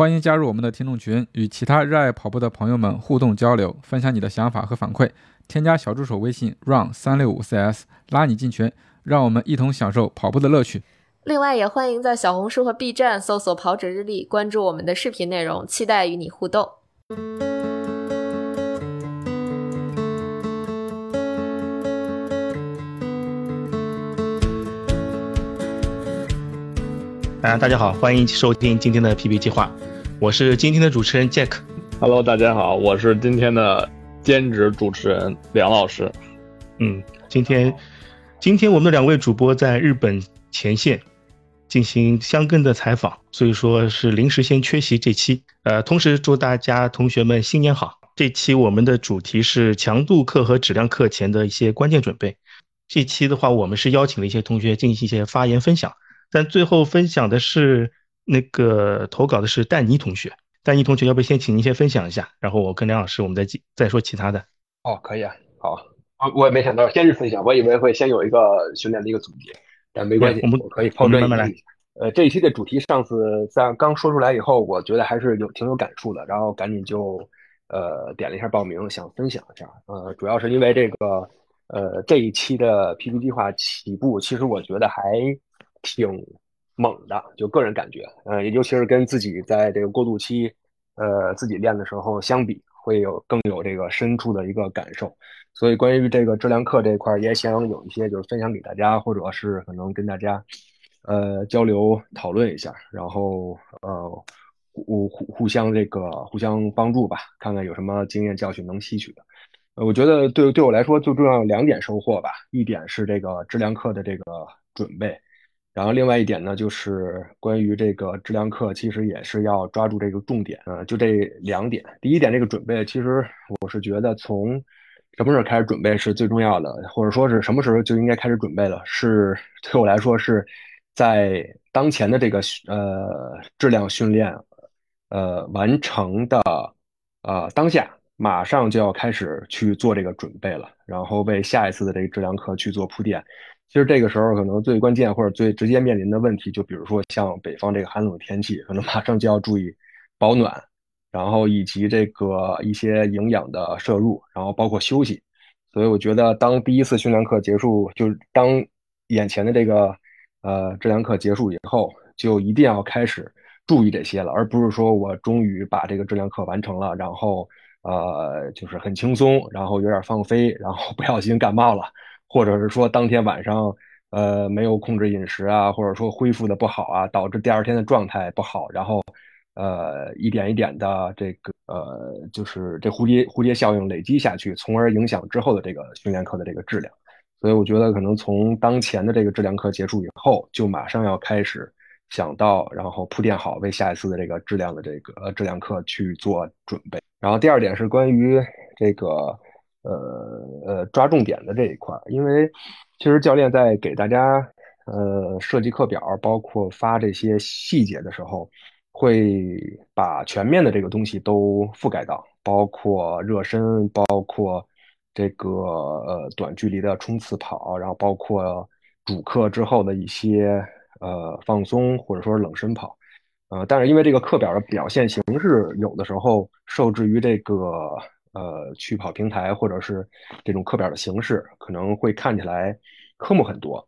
欢迎加入我们的听众群，与其他热爱跑步的朋友们互动交流，分享你的想法和反馈。添加小助手微信 run 三六五 cs，拉你进群，让我们一同享受跑步的乐趣。另外，也欢迎在小红书和 B 站搜索“跑者日历”，关注我们的视频内容，期待与你互动。啊，大家好，欢迎收听今天的 PP 计划，我是今天的主持人 Jack。Hello，大家好，我是今天的兼职主持人梁老师。嗯，今天今天我们的两位主播在日本前线进行相跟的采访，所以说是临时先缺席这期。呃，同时祝大家同学们新年好。这期我们的主题是强度课和质量课前的一些关键准备。这期的话，我们是邀请了一些同学进行一些发言分享。但最后分享的是那个投稿的是丹尼同学，丹尼同学要不先请您先分享一下，然后我跟梁老师我们再再说其他的。哦，可以啊，好，我我也没想到先是分享，我以为会先有一个训练的一个总结，但没关系，我们可以抛砖引玉。呃，这一期的主题上次在刚说出来以后，我觉得还是有挺有感触的，然后赶紧就呃点了一下报名，想分享一下。呃，主要是因为这个呃这一期的 PP 计划起步，其实我觉得还。挺猛的，就个人感觉，呃，尤其是跟自己在这个过渡期，呃，自己练的时候相比，会有更有这个深处的一个感受。所以关于这个质量课这块，也想有一些就是分享给大家，或者是可能跟大家，呃，交流讨论一下，然后呃，互互互相这个互相帮助吧，看看有什么经验教训能吸取的。呃，我觉得对对我来说最重要两点收获吧，一点是这个质量课的这个准备。然后另外一点呢，就是关于这个质量课，其实也是要抓住这个重点啊，就这两点。第一点，这个准备，其实我是觉得从什么时候开始准备是最重要的，或者说是什么时候就应该开始准备了，是对我来说是在当前的这个呃质量训练呃完成的呃当下，马上就要开始去做这个准备了，然后为下一次的这个质量课去做铺垫。其实这个时候可能最关键或者最直接面临的问题，就比如说像北方这个寒冷的天气，可能马上就要注意保暖，然后以及这个一些营养的摄入，然后包括休息。所以我觉得，当第一次训练课结束，就是当眼前的这个呃质量课结束以后，就一定要开始注意这些了，而不是说我终于把这个质量课完成了，然后呃就是很轻松，然后有点放飞，然后不小心感冒了。或者是说当天晚上，呃，没有控制饮食啊，或者说恢复的不好啊，导致第二天的状态不好，然后，呃，一点一点的这个，呃，就是这蝴蝶蝴蝶效应累积下去，从而影响之后的这个训练课的这个质量。所以我觉得可能从当前的这个质量课结束以后，就马上要开始想到，然后铺垫好为下一次的这个质量的这个质量课去做准备。然后第二点是关于这个。呃呃，抓重点的这一块，因为其实教练在给大家呃设计课表，包括发这些细节的时候，会把全面的这个东西都覆盖到，包括热身，包括这个呃短距离的冲刺跑，然后包括主课之后的一些呃放松或者说是冷身跑，呃，但是因为这个课表的表现形式，有的时候受制于这个。呃，去跑平台或者是这种课表的形式，可能会看起来科目很多，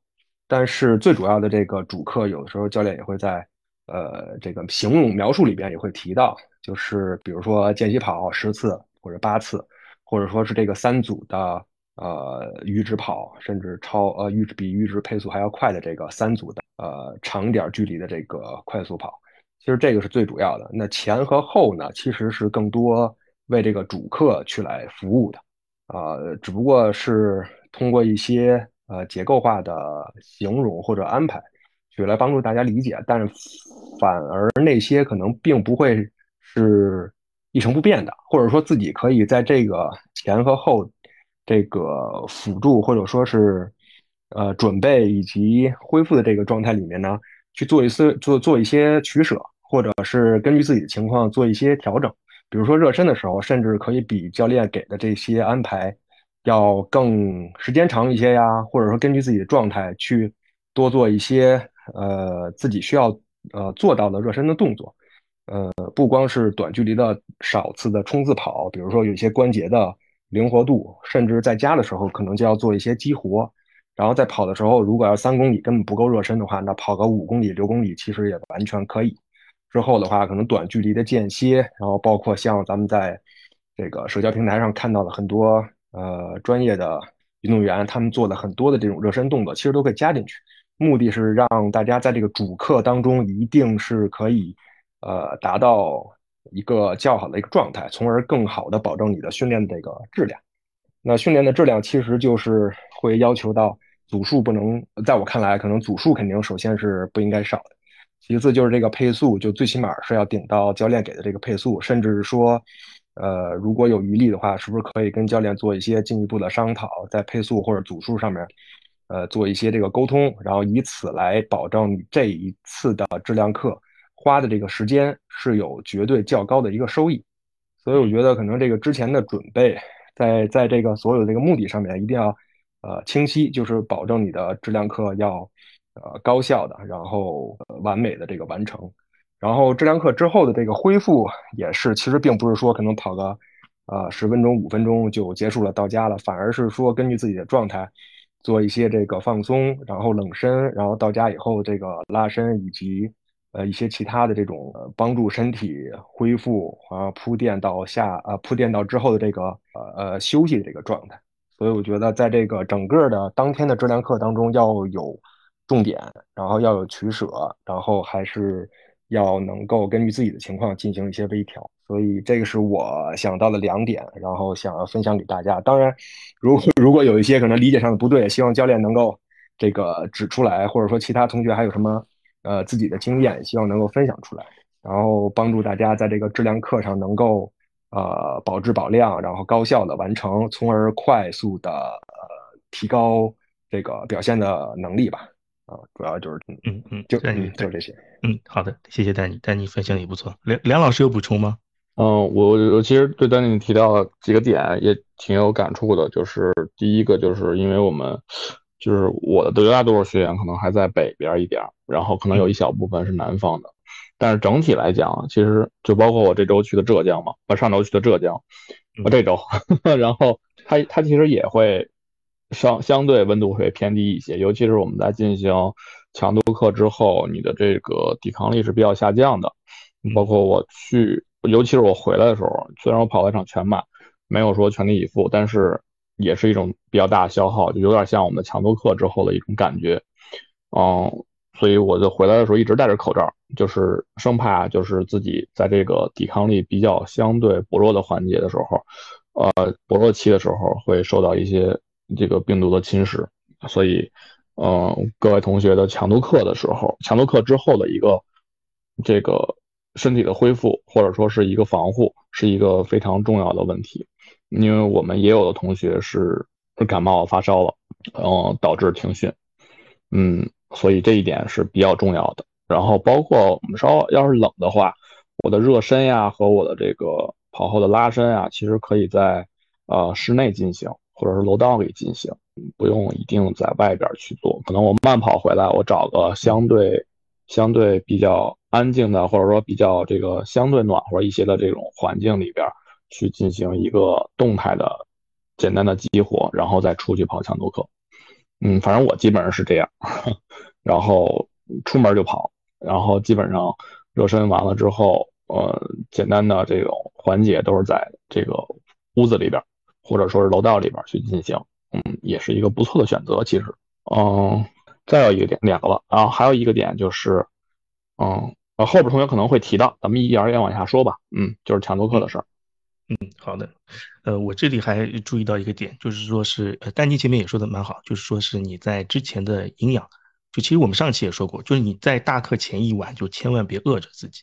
但是最主要的这个主课，有的时候教练也会在呃这个形容描述里边也会提到，就是比如说间隙跑十次或者八次，或者说是这个三组的呃阈值跑，甚至超呃阈值比阈值配速还要快的这个三组的呃长点距离的这个快速跑，其实这个是最主要的。那前和后呢，其实是更多。为这个主客去来服务的，啊，只不过是通过一些呃结构化的形容或者安排，去来帮助大家理解，但是反而那些可能并不会是一成不变的，或者说自己可以在这个前和后这个辅助或者说是呃准备以及恢复的这个状态里面呢，去做一些做做一些取舍，或者是根据自己的情况做一些调整。比如说热身的时候，甚至可以比教练给的这些安排要更时间长一些呀，或者说根据自己的状态去多做一些呃自己需要呃做到的热身的动作，呃，不光是短距离的少次的冲刺跑，比如说有一些关节的灵活度，甚至在家的时候可能就要做一些激活。然后在跑的时候，如果要三公里根本不够热身的话，那跑个五公里、六公里其实也完全可以。之后的话，可能短距离的间歇，然后包括像咱们在这个社交平台上看到的很多呃专业的运动员，他们做的很多的这种热身动作，其实都可以加进去。目的是让大家在这个主课当中一定是可以呃达到一个较好的一个状态，从而更好的保证你的训练的这个质量。那训练的质量其实就是会要求到组数不能，在我看来，可能组数肯定首先是不应该少的，其次就是这个配速，就最起码是要顶到教练给的这个配速，甚至是说，呃，如果有余力的话，是不是可以跟教练做一些进一步的商讨，在配速或者组数上面，呃，做一些这个沟通，然后以此来保证这一次的质量课花的这个时间是有绝对较高的一个收益。所以我觉得可能这个之前的准备。在在这个所有这个目的上面，一定要呃清晰，就是保证你的质量课要呃高效的，然后完美的这个完成。然后质量课之后的这个恢复也是，其实并不是说可能跑个呃十分钟、五分钟就结束了到家了，反而是说根据自己的状态做一些这个放松，然后冷身，然后到家以后这个拉伸以及。呃，一些其他的这种呃帮助身体恢复啊，铺垫到下啊，铺垫到之后的这个呃呃休息的这个状态。所以我觉得，在这个整个的当天的质量课当中，要有重点，然后要有取舍，然后还是要能够根据自己的情况进行一些微调。所以这个是我想到的两点，然后想要分享给大家。当然，如 如果有一些可能理解上的不对，希望教练能够这个指出来，或者说其他同学还有什么。呃，自己的经验希望能够分享出来，然后帮助大家在这个质量课上能够呃保质保量，然后高效的完成，从而快速的呃提高这个表现的能力吧。啊，主要就是嗯嗯，就嗯就这些。嗯，好的，谢谢丹尼，丹尼分享也不错。梁梁老师有补充吗？嗯，我我其实对丹尼提到几个点也挺有感触的，就是第一个就是因为我们。就是我的绝大多数学员可能还在北边一点，然后可能有一小部分是南方的，但是整体来讲，其实就包括我这周去的浙江嘛，我上周去的浙江，我这周，然后他他其实也会相相对温度会偏低一些，尤其是我们在进行强度课之后，你的这个抵抗力是比较下降的，包括我去，尤其是我回来的时候，虽然我跑了一场全马，没有说全力以赴，但是。也是一种比较大的消耗，就有点像我们强度课之后的一种感觉，嗯，所以我就回来的时候一直戴着口罩，就是生怕就是自己在这个抵抗力比较相对薄弱的环节的时候，呃，薄弱期的时候会受到一些这个病毒的侵蚀，所以，嗯，各位同学的强度课的时候，强度课之后的一个这个身体的恢复或者说是一个防护，是一个非常重要的问题。因为我们也有的同学是感冒发烧了，然后导致停训，嗯，所以这一点是比较重要的。然后包括我们稍要是冷的话，我的热身呀和我的这个跑后的拉伸啊，其实可以在呃室内进行，或者是楼道里进行，不用一定在外边去做。可能我慢跑回来，我找个相对相对比较安静的，或者说比较这个相对暖和一些的这种环境里边。去进行一个动态的、简单的激活，然后再出去跑强度课。嗯，反正我基本上是这样，然后出门就跑，然后基本上热身完了之后，呃，简单的这种环节都是在这个屋子里边，或者说是楼道里边去进行。嗯，也是一个不错的选择。其实，嗯，再有一个点，两个了，然后还有一个点就是，嗯，呃，后边同学可能会提到，咱们一点一点往下说吧。嗯，就是抢座课的事儿。嗯，好的，呃，我这里还注意到一个点，就是说是，呃，丹尼前面也说的蛮好，就是说是你在之前的营养，就其实我们上期也说过，就是你在大课前一晚就千万别饿着自己，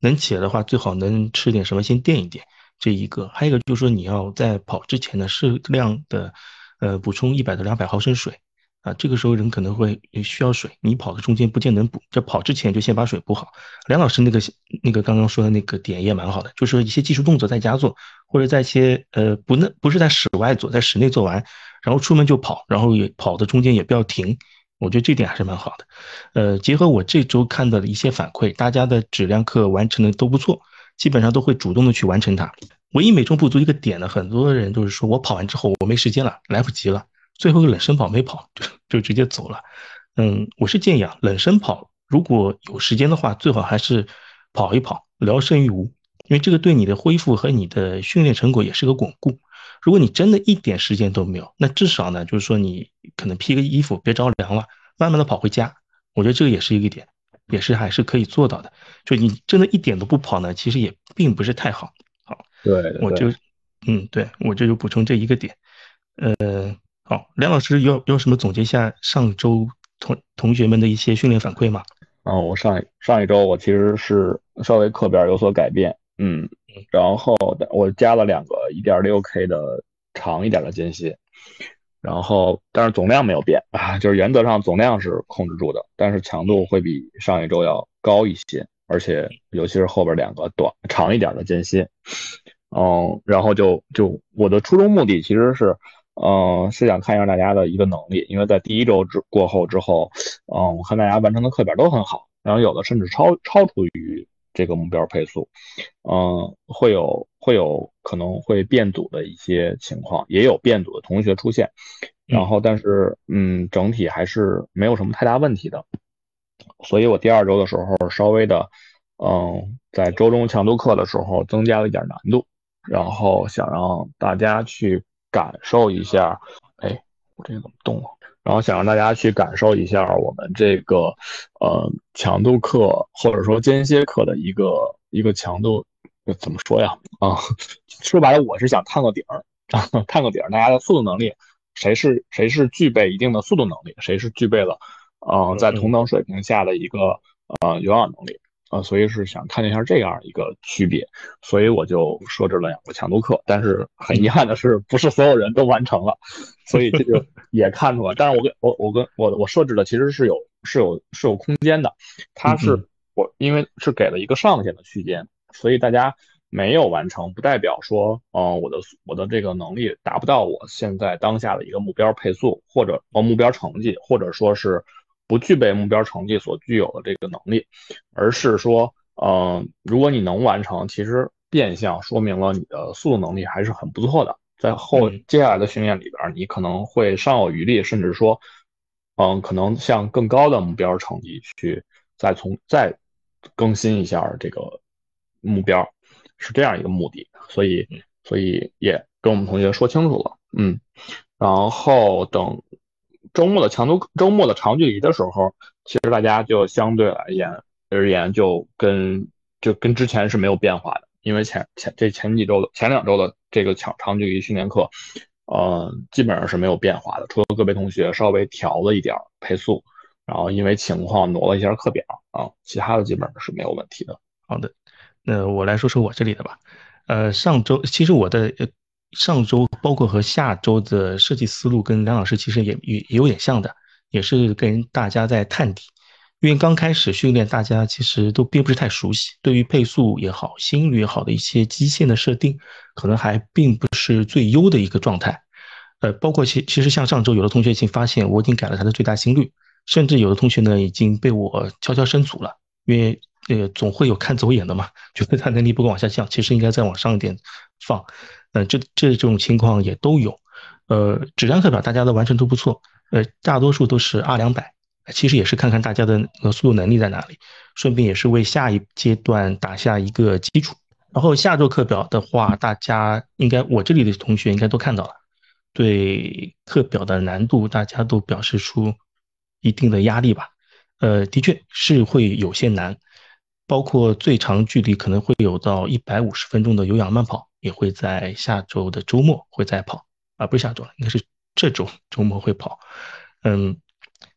能起来的话最好能吃点什么先垫一垫，这一个，还有一个就是说你要在跑之前呢适量的，呃，补充一百到两百毫升水。啊，这个时候人可能会需要水，你跑的中间不见能补，就跑之前就先把水补好。梁老师那个那个刚刚说的那个点也蛮好的，就是一些技术动作在家做，或者在一些呃不能不是在室外做，在室内做完，然后出门就跑，然后也跑的中间也不要停，我觉得这点还是蛮好的。呃，结合我这周看到的一些反馈，大家的质量课完成的都不错，基本上都会主动的去完成它。唯一美中不足一个点呢，很多人都是说我跑完之后我没时间了，来不及了，最后冷身跑没跑 就就直接走了。嗯，我是建议啊，冷身跑如果有时间的话，最好还是跑一跑，聊胜于无，因为这个对你的恢复和你的训练成果也是个巩固。如果你真的一点时间都没有，那至少呢，就是说你可能披个衣服，别着凉了，慢慢的跑回家。我觉得这个也是一个点，也是还是可以做到的。就你真的一点都不跑呢，其实也并不是太好。好，对，我就，嗯，对我这就补充这一个点。呃，好，梁老师有有什么总结一下上周同同学们的一些训练反馈吗？哦，我上一上一周我其实是稍微课表有所改变，嗯。然后我加了两个一点六 K 的长一点的间歇，然后但是总量没有变 啊，就是原则上总量是控制住的，但是强度会比上一周要高一些，而且尤其是后边两个短长一点的间歇，嗯，然后就就我的初衷目的其实是，嗯，是想看一下大家的一个能力，因为在第一周之过后之后，嗯，我看大家完成的课表都很好，然后有的甚至超超出于。这个目标配速，嗯，会有会有可能会变组的一些情况，也有变组的同学出现，然后但是嗯，整体还是没有什么太大问题的，所以我第二周的时候稍微的，嗯，在周中强度课的时候增加了一点难度，然后想让大家去感受一下，哎，我这个怎么动了？然后想让大家去感受一下我们这个，呃，强度课或者说间歇课的一个一个强度，怎么说呀？啊，说白了，我是想探个底儿，探个底儿，大家的速度能力，谁是谁是具备一定的速度能力，谁是具备了，嗯，在同等水平下的一个呃有氧能力。啊，所以是想看一下这样一个区别，所以我就设置了两个强度课，但是很遗憾的是，不是所有人都完成了，所以这就 也看出来。但是我跟我我跟我我设置的其实是有是有是有空间的，它是我因为是给了一个上限的区间，所以大家没有完成，不代表说，嗯，我的我的这个能力达不到我现在当下的一个目标配速或者呃目标成绩，或者说是。不具备目标成绩所具有的这个能力，而是说，嗯，如果你能完成，其实变相说明了你的速度能力还是很不错的。在后接下来的训练里边，你可能会尚有余力，甚至说，嗯，可能向更高的目标成绩去再从再更新一下这个目标，是这样一个目的。所以，所以也跟我们同学说清楚了，嗯，然后等。周末的强度，周末的长距离的时候，其实大家就相对而言而言就跟就跟之前是没有变化的，因为前前这前几周的前两周的这个长长距离训练课，呃，基本上是没有变化的，除了个别同学稍微调了一点配速，然后因为情况挪了一下课表啊，其他的基本上是没有问题的。好的，那我来说说我这里的吧，呃，上周其实我的。上周包括和下周的设计思路跟梁老师其实也也也有点像的，也是跟大家在探底。因为刚开始训练，大家其实都并不是太熟悉，对于配速也好、心率也好的一些基线的设定，可能还并不是最优的一个状态。呃，包括其其实像上周，有的同学已经发现我已经改了他的最大心率，甚至有的同学呢已经被我悄悄升组了，因为呃总会有看走眼的嘛，觉得他能力不够往下降，其实应该再往上一点放。呃，这这种情况也都有，呃，质量课表大家的完成都不错，呃，大多数都是二两百，其实也是看看大家的呃速度能力在哪里，顺便也是为下一阶段打下一个基础。然后下周课表的话，大家应该我这里的同学应该都看到了，对课表的难度大家都表示出一定的压力吧？呃，的确是会有些难，包括最长距离可能会有到一百五十分钟的有氧慢跑。也会在下周的周末会再跑，啊，不是下周了，应该是这周周末会跑。嗯，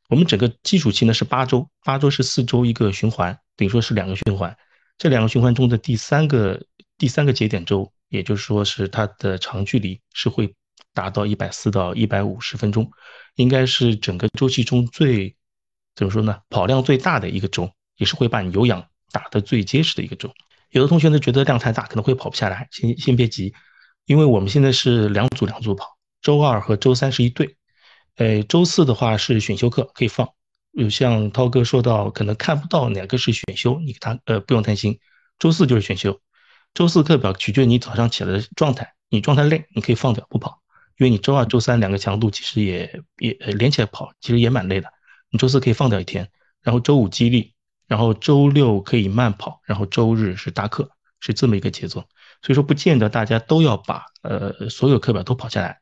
我们整个基础期呢是八周，八周是四周一个循环，等于说是两个循环。这两个循环中的第三个第三个节点周，也就是说是它的长距离是会达到一百四到一百五十分钟，应该是整个周期中最怎么说呢？跑量最大的一个周，也是会把你有氧打得最结实的一个周。有的同学呢觉得量太大，可能会跑不下来，先先别急，因为我们现在是两组两组跑，周二和周三是一队，呃，周四的话是选修课可以放，有像涛哥说到，可能看不到哪个是选修，你给他呃不用担心，周四就是选修。周四课表取决于你早上起来的状态，你状态累，你可以放掉不跑，因为你周二、周三两个强度其实也也连起来跑，其实也蛮累的。你周四可以放掉一天，然后周五激励，然后周六可以慢跑，然后周日是大课，是这么一个节奏。所以说不见得大家都要把呃所有课表都跑下来。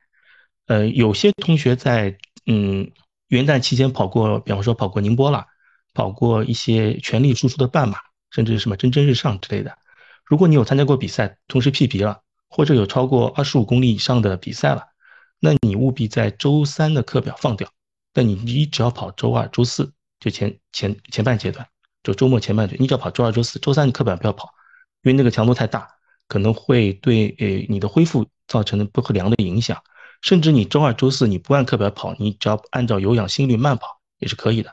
呃，有些同学在嗯元旦期间跑过，比方说跑过宁波了，跑过一些全力输出的半马，甚至什么蒸蒸日上之类的。如果你有参加过比赛，同时 PB 了，或者有超过二十五公里以上的比赛了，那你务必在周三的课表放掉。但你你只要跑周二、周四，就前前前半阶段，就周末前半段，你只要跑周二、周四，周三你课表不要跑，因为那个强度太大，可能会对呃你的恢复造成不可良的影响。甚至你周二、周四你不按课表跑，你只要按照有氧心率慢跑也是可以的，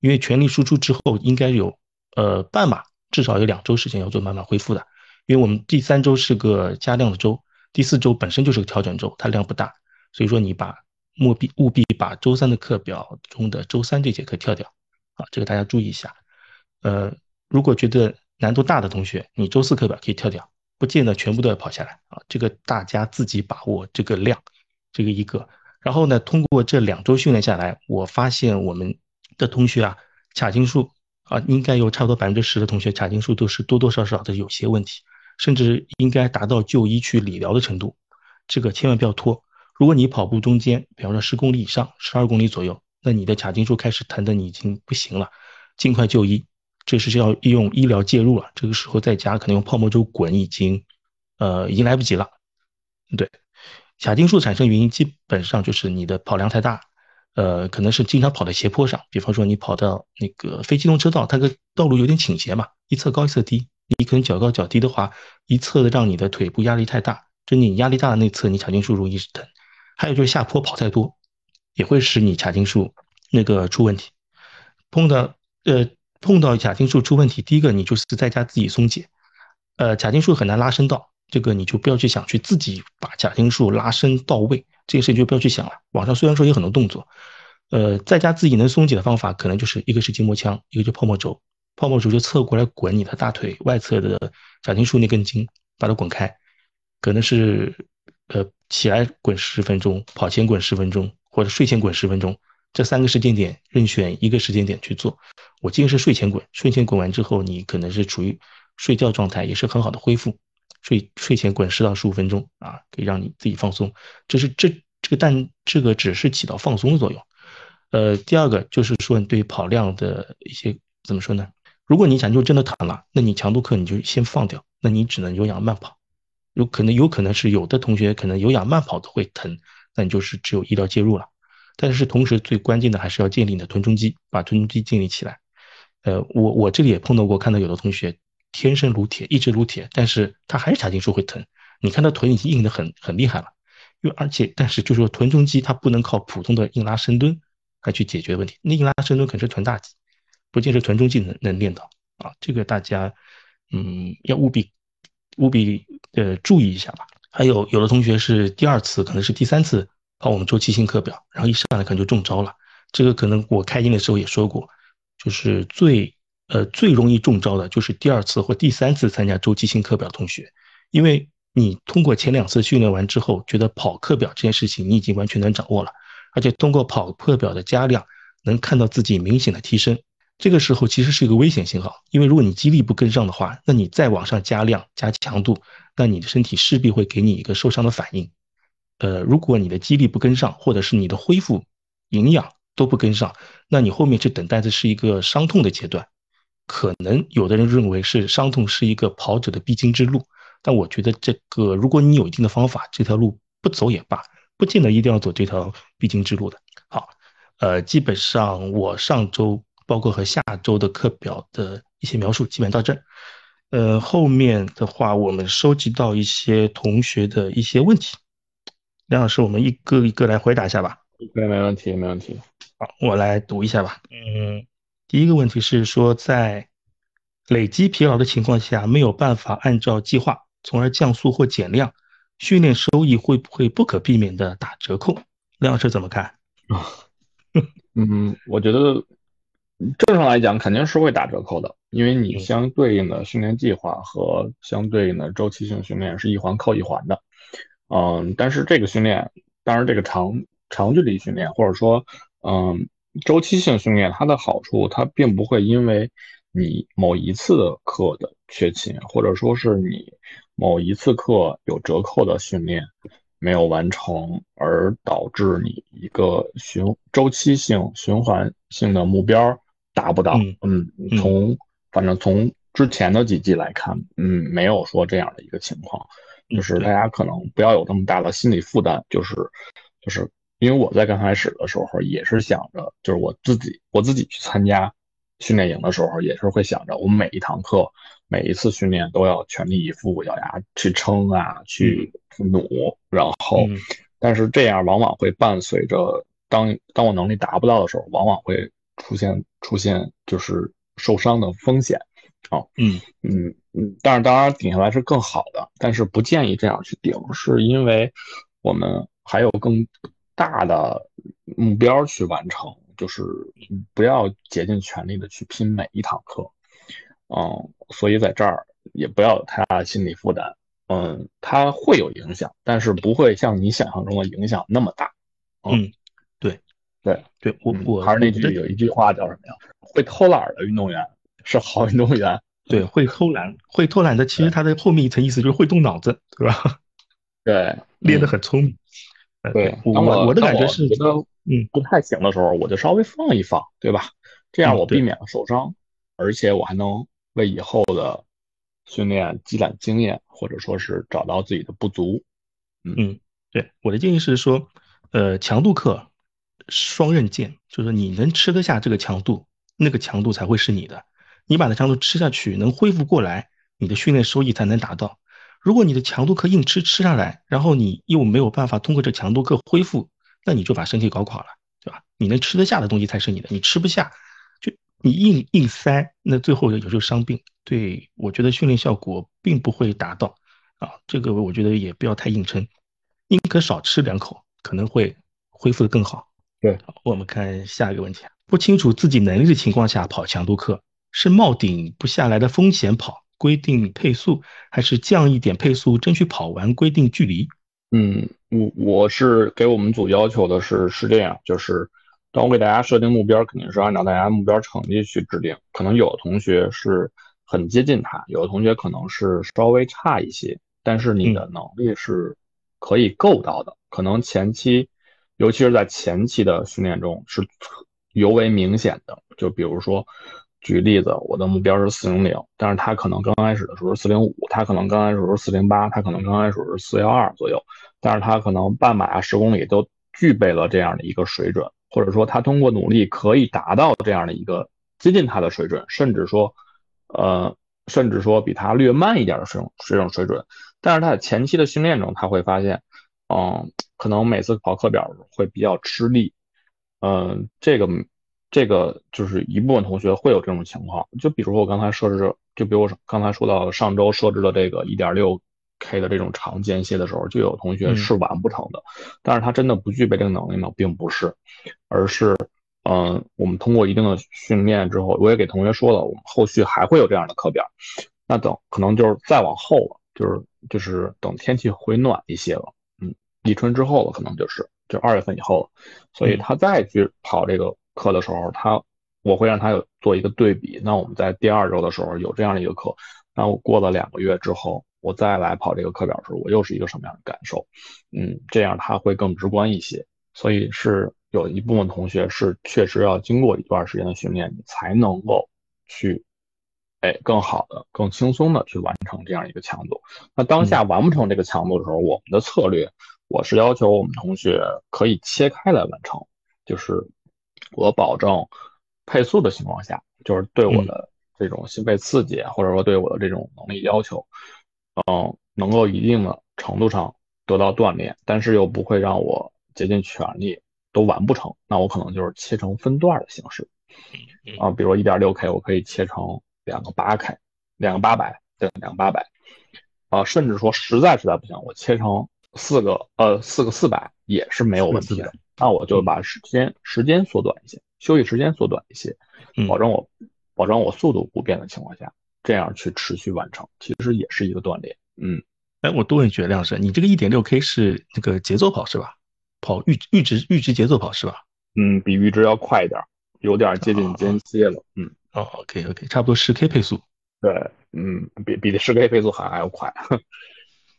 因为全力输出之后应该有呃半马，至少有两周时间要做慢慢恢复的。因为我们第三周是个加量的周，第四周本身就是个调整周，它量不大，所以说你把务必务必把周三的课表中的周三这节课跳掉，啊，这个大家注意一下。呃，如果觉得难度大的同学，你周四课表可以跳掉，不见得全部都要跑下来啊，这个大家自己把握这个量，这个一个。然后呢，通过这两周训练下来，我发现我们的同学啊，髂筋束啊，应该有差不多百分之十的同学髂筋束都是多多少少的有些问题。甚至应该达到就医去理疗的程度，这个千万不要拖。如果你跑步中间，比方说十公里以上、十二公里左右，那你的髂筋束开始疼的你已经不行了，尽快就医，这是要用医疗介入了。这个时候在家可能用泡沫轴滚已经，呃，已经来不及了。对，髂筋束产生原因基本上就是你的跑量太大，呃，可能是经常跑在斜坡上，比方说你跑到那个非机动车道，它的道路有点倾斜嘛，一侧高一侧低。你可能脚高脚低的话，一侧的让你的腿部压力太大，就你压力大的那侧，你髂筋束容易疼。还有就是下坡跑太多，也会使你髂筋束那个出问题。碰到呃碰到假筋束出问题，第一个你就是在家自己松解，呃假筋束很难拉伸到，这个你就不要去想去自己把假筋束拉伸到位，这个事情就不要去想了。网上虽然说有很多动作，呃在家自己能松解的方法，可能就是一个是筋膜枪，一个就泡沫轴。泡沫轴就侧过来滚你的大腿外侧的假筋束那根筋，把它滚开。可能是呃起来滚十分钟，跑前滚十分钟，或者睡前滚十分钟，这三个时间点任选一个时间点去做。我建议是睡前滚，睡前滚完之后，你可能是处于睡觉状态，也是很好的恢复。睡睡前滚十到十五分钟啊，可以让你自己放松。这是这这个但这个只是起到放松的作用。呃，第二个就是说你对跑量的一些怎么说呢？如果你想就真的疼了，那你强度课你就先放掉，那你只能有氧慢跑。有可能有可能是有的同学可能有氧慢跑都会疼，那你就是只有医疗介入了。但是同时最关键的还是要建立你的臀中肌，把臀中肌建立起来。呃，我我这里也碰到过，看到有的同学天生如铁，一直如铁，但是他还是髂筋束会疼。你看他臀已经硬的很很厉害了，因为而且但是就是说臀中肌它不能靠普通的硬拉深蹲来去解决问题，那硬拉深蹲可是臀大肌。不见是臀中肌能能练到啊，这个大家嗯要务必务必呃注意一下吧。还有有的同学是第二次，可能是第三次跑我们周期性课表，然后一上来可能就中招了。这个可能我开营的时候也说过，就是最呃最容易中招的就是第二次或第三次参加周期性课表同学，因为你通过前两次训练完之后，觉得跑课表这件事情你已经完全能掌握了，而且通过跑课表的加量，能看到自己明显的提升。这个时候其实是一个危险信号，因为如果你肌力不跟上的话，那你再往上加量加强度，那你的身体势必会给你一个受伤的反应。呃，如果你的肌力不跟上，或者是你的恢复营养都不跟上，那你后面去等待的是一个伤痛的阶段。可能有的人认为是伤痛是一个跑者的必经之路，但我觉得这个如果你有一定的方法，这条路不走也罢，不见得一定要走这条必经之路的。好，呃，基本上我上周。包括和下周的课表的一些描述，基本到这儿。呃，后面的话我们收集到一些同学的一些问题，梁老师，我们一个一个来回答一下吧。对，没问题，没问题。好，我来读一下吧。嗯，第一个问题是说，在累积疲劳的情况下，没有办法按照计划，从而降速或减量，训练收益会不会不可避免的打折扣？梁老师怎么看？嗯，我觉得正常来讲肯定是会打折扣的，因为你嗯相对应的训练计划和相对应的周期性训练是一环扣一环的。嗯，但是这个训练，当然这个长长距离训练或者说嗯周期性训练，它的好处它并不会因为你某一次的课的缺勤，或者说是你某一次课有折扣的训练。没有完成，而导致你一个循周期性、循环性的目标达不到。嗯嗯，从反正从之前的几季来看，嗯，没有说这样的一个情况，嗯就是大家可能不要有那么大的心理负担，就是就是因为我在刚开始的时候也是想着，就是我自己我自己去参加训练营的时候，也是会想着我每一堂课。每一次训练都要全力以赴，咬牙去撑啊，去努，然后，嗯但是这样往往会伴随着当当我能力达不到的时候，往往会出现出现就是受伤的风险。啊，嗯嗯嗯，但是当然顶下来是更好的，但是不建议这样去顶，是因为我们还有更大的目标去完成，就是不要竭尽全力的去拼每一堂课。嗯，所以在这儿也不要有太大的心理负担。嗯，它会有影响，但是不会像你想象中的影响那么大。嗯，对对对，我嗯我还是那句有一句话叫什么呀？会偷懒的运动员是好运动员。对会偷懒会偷懒的，其实他的后面一层意思就是会动脑子，对吧？对，练得嗯很聪明。呃对。我我我的感觉是觉，得嗯不太行的时候，我就稍微放一放，对吧？这样我避免了受伤，而且我还能为以后的训练积攒经验，或者说是找到自己的不足。嗯，对，我的建议是说，呃，强度课双刃剑，就是你能吃得下这个强度，那个强度才会是你的。你把那强度吃下去，能恢复过来，你的训练收益才能达到。如果你的强度课硬吃吃下来，然后你又没有办法通过这强度课恢复，那你就把身体搞垮了，对吧？你能吃得下的东西才是你的，你吃不下，就你硬硬塞，那最后有时候伤病。对我觉得训练效果并不会达到啊，这个我觉得也不要太硬撑，宁可少吃两口，可能会恢复的更好。对，我们看下一个问题，不清楚自己能力的情况下跑强度课，是冒顶不下来的风险跑，规定配速，还是降一点配速，争取跑完规定距离？嗯，我我是给我们组要求的是是这样，就是当我给大家设定目标，肯定是按照大家目标成绩去制定。可能有的同学是很接近他，有的同学可能是稍微差一些，但是你的能力是可以够到的。可能前期，尤其是在前期的训练中是尤为明显的。就比如说，举例子，我的目标是四零零，但是他可能刚开始的时候是四零五，他可能刚开始是四零八，他可能刚开始是四幺二左右，但是他可能半马、啊十公里都具备了这样的一个水准，或者说他通过努力可以达到这样的一个接近他的水准，甚至说，呃，甚至说比他略慢一点的水种这种水准。但是他在前期的训练中，他会发现，嗯，可能每次跑课表会比较吃力，嗯，这个。这个就是一部分同学会有这种情况，就比如说我刚才设置，就比如我刚才说到上周设置的这个一点六 K 的这种长间歇的时候，就有同学是完不成的。但是他真的不具备这个能力吗？并不是，而是，嗯，我们通过一定的训练之后，我也给同学说了，我们后续还会有这样的课表。那等可能就是再往后了，就是就是等天气回暖一些了，嗯，立春之后了，可能就是就二月份以后了，所以他再去跑这个。课的时候，他我会让他有做一个对比。那我们在第二周的时候有这样的一个课，那我过了两个月之后，我再来跑这个课表的时候，我又是一个什么样的感受？嗯，这样他会更直观一些。所以是有一部分同学是确实要经过一段时间的训练，你才能够去，哎，更好的、更轻松的去完成这样一个强度。那当下完不成这个强度的时候，我们的策略，我是要求我们同学可以切开来完成，就是。我保证配速的情况下，就是对我的这种心肺刺激，或者说对我的这种能力要求，嗯，能够一定的程度上得到锻炼，但是又不会让我竭尽全力都完不成。那我可能就是切成分段的形式，啊，比如一点六 K，我可以切成两个八 K，两个八百，对，两个八百，啊，甚至说实在实在不行，我切成四个，呃，四个四百也是没有问题的。那我就把时间时间缩短一些，休息时间缩短一些，保证我保证我速度不变的情况下，这样去持续完成，其实也是一个锻炼。嗯，哎，我多问一句，梁老师，你这个一点六 K 是那个节奏跑是吧？跑阈阈值阈值节奏跑是吧？嗯，比阈值要快一点，有点接近间歇了。嗯，哦，OK OK，差不多十 K 配速。对，嗯，比比十 K 配速还还要快。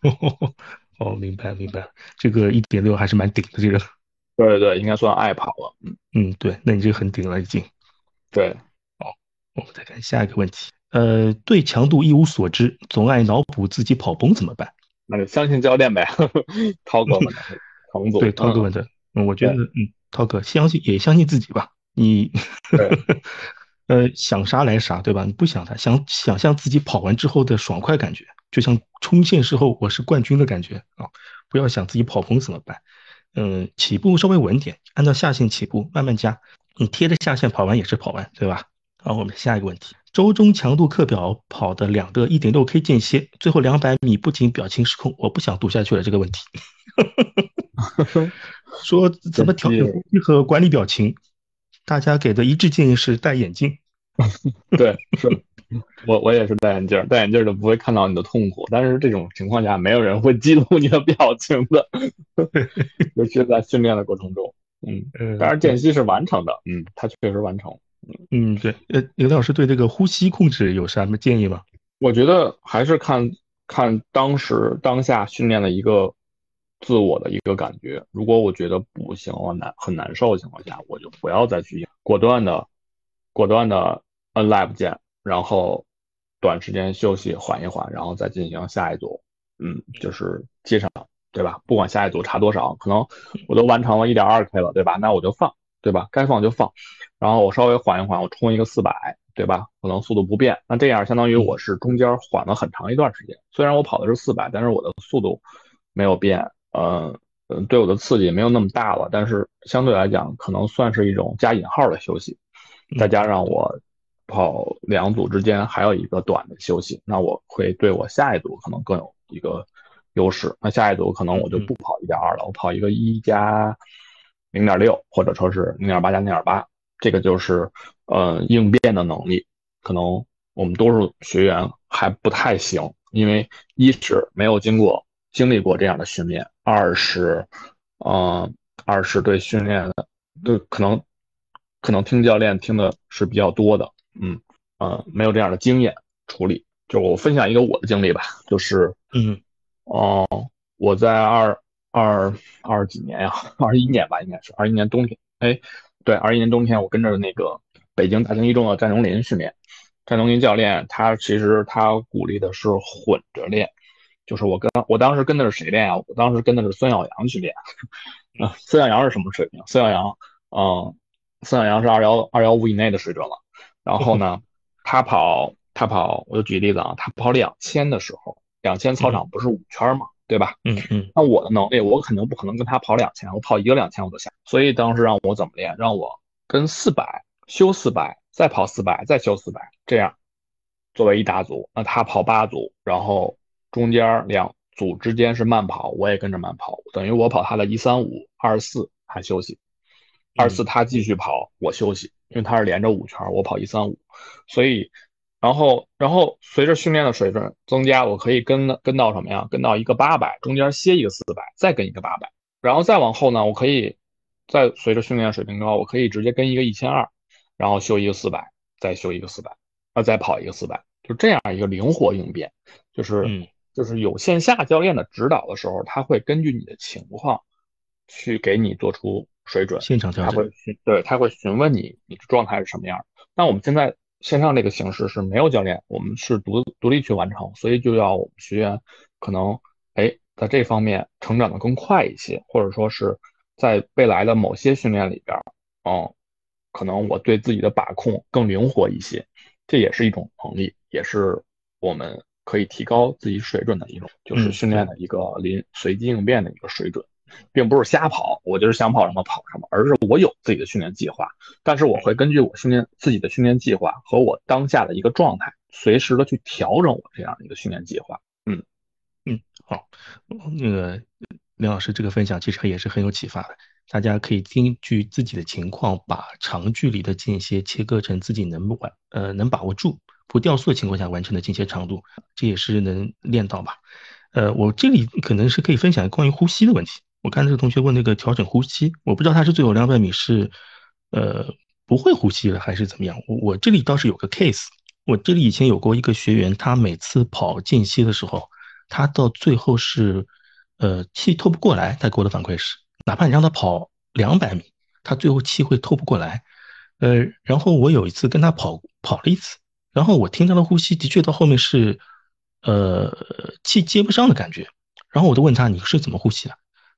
哦，明白明白，这个一点六还是蛮顶的，这个。对对对，应该算爱跑了。嗯嗯，对，那你这个很顶了已经。对，好，我们再看下一个问题。呃，对强度一无所知，总爱脑补自己跑崩怎么办？那就相信教练呗。涛哥问的，彭总。对，涛哥问的。嗯，我觉得，嗯，涛哥相信也相信自己吧。你，呃，想啥来啥，对吧？你不想他，想想象自己跑完之后的爽快感觉，就像冲线时候我是冠军的感觉啊！不要想自己跑崩怎么办。嗯，起步稍微稳点，按照下线起步，慢慢加。你贴着下线跑完也是跑完，对吧？好，我们下一个问题：周中强度课表跑的两个一点六 K 间歇，最后两百米不仅表情失控，我不想读下去了。这个问题，说怎么调整呼吸和管理表情？大家给的一致建议是戴眼镜。对，是。我我也是戴眼镜，戴眼镜就不会看到你的痛苦。但是这种情况下，没有人会记录你的表情的，尤其是在训练的过程中。嗯，当然间隙是完成的。嗯，他确实完成。嗯对。呃，刘老师对这个呼吸控制有什么建议吗？我觉得还是看看当时当下训练的一个自我的一个感觉。如果我觉得不行，我难很难受的情况下，我就不要再去果断的果断的摁 lap 键。然后短时间休息缓一缓，然后再进行下一组，嗯，就是接上，对吧？不管下一组差多少，可能我都完成了一点二 K 了，对吧？那我就放，对吧？该放就放，然后我稍微缓一缓，我冲一个四百，对吧？可能速度不变，那这样相当于我是中间缓了很长一段时间。虽然我跑的是四百，但是我的速度没有变，嗯嗯，对我的刺激没有那么大了，但是相对来讲，可能算是一种加引号的休息，再加上我。跑两组之间还有一个短的休息，那我会对我下一组可能更有一个优势。那下一组可能我就不跑一点二了，我跑一个一加零点六，或者说是零点八加零点八，这个就是呃应变的能力。可能我们多数学员还不太行，因为一是没有经过经历过这样的训练，二是呃二是对训练的对可能可能听教练听的是比较多的。嗯，呃，没有这样的经验处理，就我分享一个我的经历吧，就是，嗯，哦，我在二二二几年呀，二一年吧，应该是二一年冬天，哎，对，二一年冬天，我跟着那个北京大兴一中的战荣林训练，战荣林教练他其实他鼓励的是混着练，就是我跟我当时跟的是谁练啊？我当时跟的是孙晓阳去练，啊，孙晓阳是什么水平？孙晓阳，嗯，孙晓阳是二幺二幺五以内的水准了。然后呢，他跑，他跑，我就举例子啊，他跑两千的时候，两千操场不是五圈嘛，对吧？嗯嗯。那我的能力，我肯定不可能跟他跑两千，我跑一个两千我都下。所以当时让我怎么练？让我跟四百休四百，再跑四百，再休四百，这样作为一大组。那他跑八组，然后中间两组之间是慢跑，我也跟着慢跑，等于我跑他的一三五二四还休息，二四他继续跑，我休息。因为他是连着五圈，我跑一三五，所以，然后，然后随着训练的水准增加，我可以跟跟到什么呀？跟到一个八百，中间歇一个四百，再跟一个八百，然后再往后呢，我可以再随着训练水平高，我可以直接跟一个一千二，然后休一个四百，再休一个四百，啊，再跑一个四百，就这样一个灵活应变，就是就是有线下教练的指导的时候，他会根据你的情况去给你做出。水准，现场调整，他会询对，他会询问你你的状态是什么样。那我们现在线上这个形式是没有教练，我们是独独立去完成，所以就要我们学员可能哎在这方面成长的更快一些，或者说是在未来的某些训练里边，嗯，可能我对自己的把控更灵活一些，这也是一种能力，也是我们可以提高自己水准的一种，就是训练的一个临随机应变的一个水准。并不是瞎跑，我就是想跑什么跑什么，而是我有自己的训练计划，但是我会根据我训练自己的训练计划和我当下的一个状态，随时的去调整我这样一个训练计划。嗯嗯，好，那个梁老师这个分享其实也是很有启发的。大家可以根据自己的情况，把长距离的间歇切割成自己能完呃能把握住、不掉速的情况下完成的间歇长度，这也是能练到吧。呃，我这里可能是可以分享关于呼吸的问题。我看这个同学问那个调整呼吸，我不知道他是最后两百米是呃不会呼吸了还是怎么样。我我这里倒是有个 case，我这里以前有过一个学员，他每次跑间歇的时候，他到最后是呃气透不过来，他给我的反馈是。哪怕你让他跑两百米，他最后气会透不过来。呃，然后我有一次跟他跑跑了一次，然后我听他的呼吸，的确到后面是，呃，气接不上的感觉。然后我就问他你是怎么呼吸的？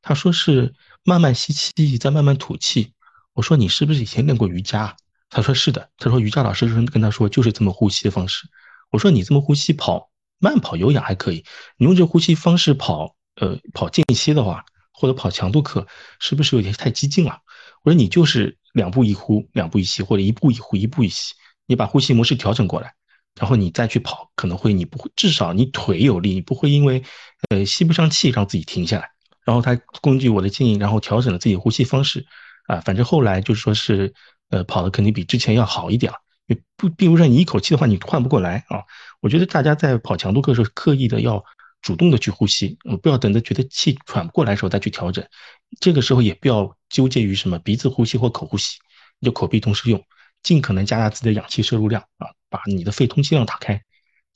他说是慢慢吸气，再慢慢吐气。我说你是不是以前练过瑜伽？他说是的。他说瑜伽老师跟他说就是这么呼吸的方式。我说你这么呼吸跑慢跑有氧还可以，你用这呼吸方式跑呃跑间歇的话。或者跑强度课是不是有点太激进了？我说你就是两步一呼，两步一吸，或者一步一呼，一步一吸，你把呼吸模式调整过来，然后你再去跑，可能会你不会至少你腿有力，你不会因为呃吸不上气让自己停下来。然后他根据我的建议，然后调整了自己呼吸方式啊，反正后来就是说是呃跑的肯定比之前要好一点了。不，并不是你一口气的话你换不过来啊。我觉得大家在跑强度课的时候刻意的要。主动的去呼吸，不要等着觉得气喘不过来的时候再去调整。这个时候也不要纠结于什么鼻子呼吸或口呼吸，你就口鼻同时用，尽可能加大自己的氧气摄入量啊，把你的肺通气量打开，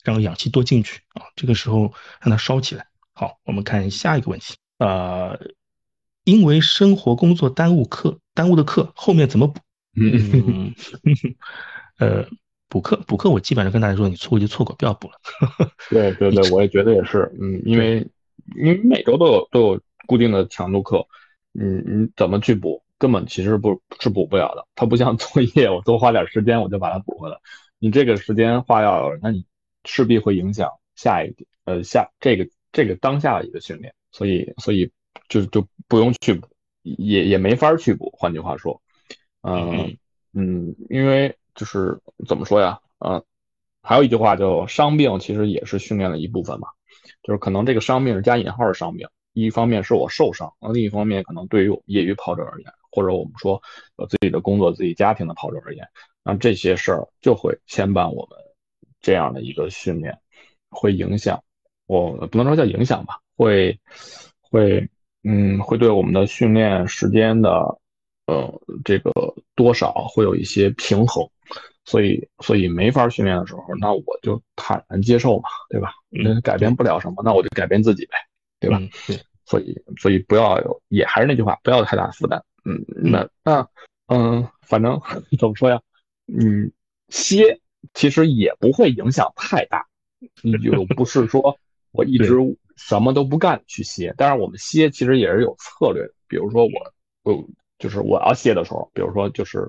让氧气多进去啊。这个时候让它烧起来。好，我们看下一个问题。呃，因为生活工作耽误课，耽误的课后面怎么补？嗯，呃。补课补课，我基本上跟大家说，你错过就错过，不要补了。对对对，我也觉得也是。嗯，因为因为每周都有都有固定的强度课，嗯，你怎么去补，根本其实不是补不了的。它不像作业，我多花点时间我就把它补回来。你这个时间花掉了，那你势必会影响下一呃下这个这个当下的一个训练。所以所以就就不用去补，也也没法去补。换句话说，嗯嗯，因为。就是怎么说呀？嗯，还有一句话叫“伤病其实也是训练的一部分嘛”，就是可能这个伤病是加引号的伤病，一方面是我受伤，那另一方面可能对于业余跑者而言，或者我们说有自己的工作、自己家庭的跑者而言，那这些事儿就会牵绊我们这样的一个训练，会影响我不能说叫影响吧，会会嗯，会对我们的训练时间的。呃，这个多少会有一些平衡，所以所以没法训练的时候，那我就坦然接受嘛，对吧？那改变不了什么，那我就改变自己呗，对吧？对，所以所以不要有，也还是那句话，不要有太大负担。嗯，那那嗯，反正怎么说呀？嗯，歇其实也不会影响太大，你就不是说我一直什么都不干去歇，但是我们歇其实也是有策略的，比如说我我。就是我要歇的时候，比如说就是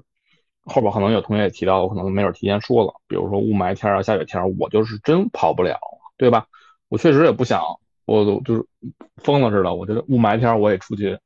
后边可能有同学也提到，我可能没有提前说了，比如说雾霾天啊、下雪天，我就是真跑不了，对吧？我确实也不想，我就是疯了似的。我觉得雾霾天我也出去，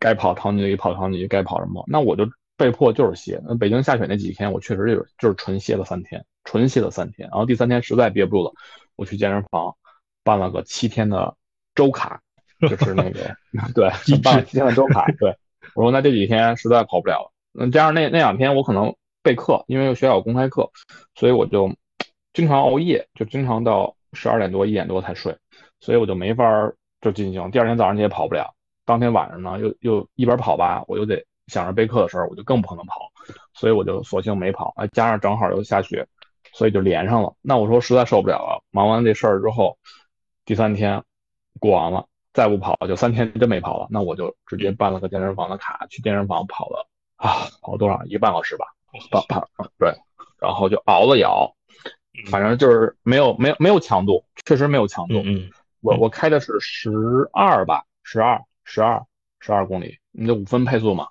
该跑长距离跑长距离，该跑什么，那我就被迫就是歇。那北京下雪那几天，我确实就是就是纯歇了三天，纯歇了三天。然后第三天实在憋不住了，我去健身房办了个七天的周卡，就是那个 对，办了七天的周卡，对。我说那这几天实在跑不了了，嗯，加上那那两天我可能备课，因为学校有公开课，所以我就经常熬夜，就经常到十二点多一点多才睡，所以我就没法就进行。第二天早上你也跑不了，当天晚上呢又又一边跑吧，我又得想着备课的事儿，我就更不可能跑，所以我就索性没跑。哎，加上正好又下雪，所以就连上了。那我说实在受不了了，忙完这事儿之后，第三天过完了。再不跑就三天真没跑了，那我就直接办了个健身房的卡，去健身房跑了啊，跑多少一个半小时吧，跑跑对，然后就熬了也熬，反正就是没有没有没有强度，确实没有强度。嗯，我我开的是十二吧，十二十二十二公里，你这五分配速嘛，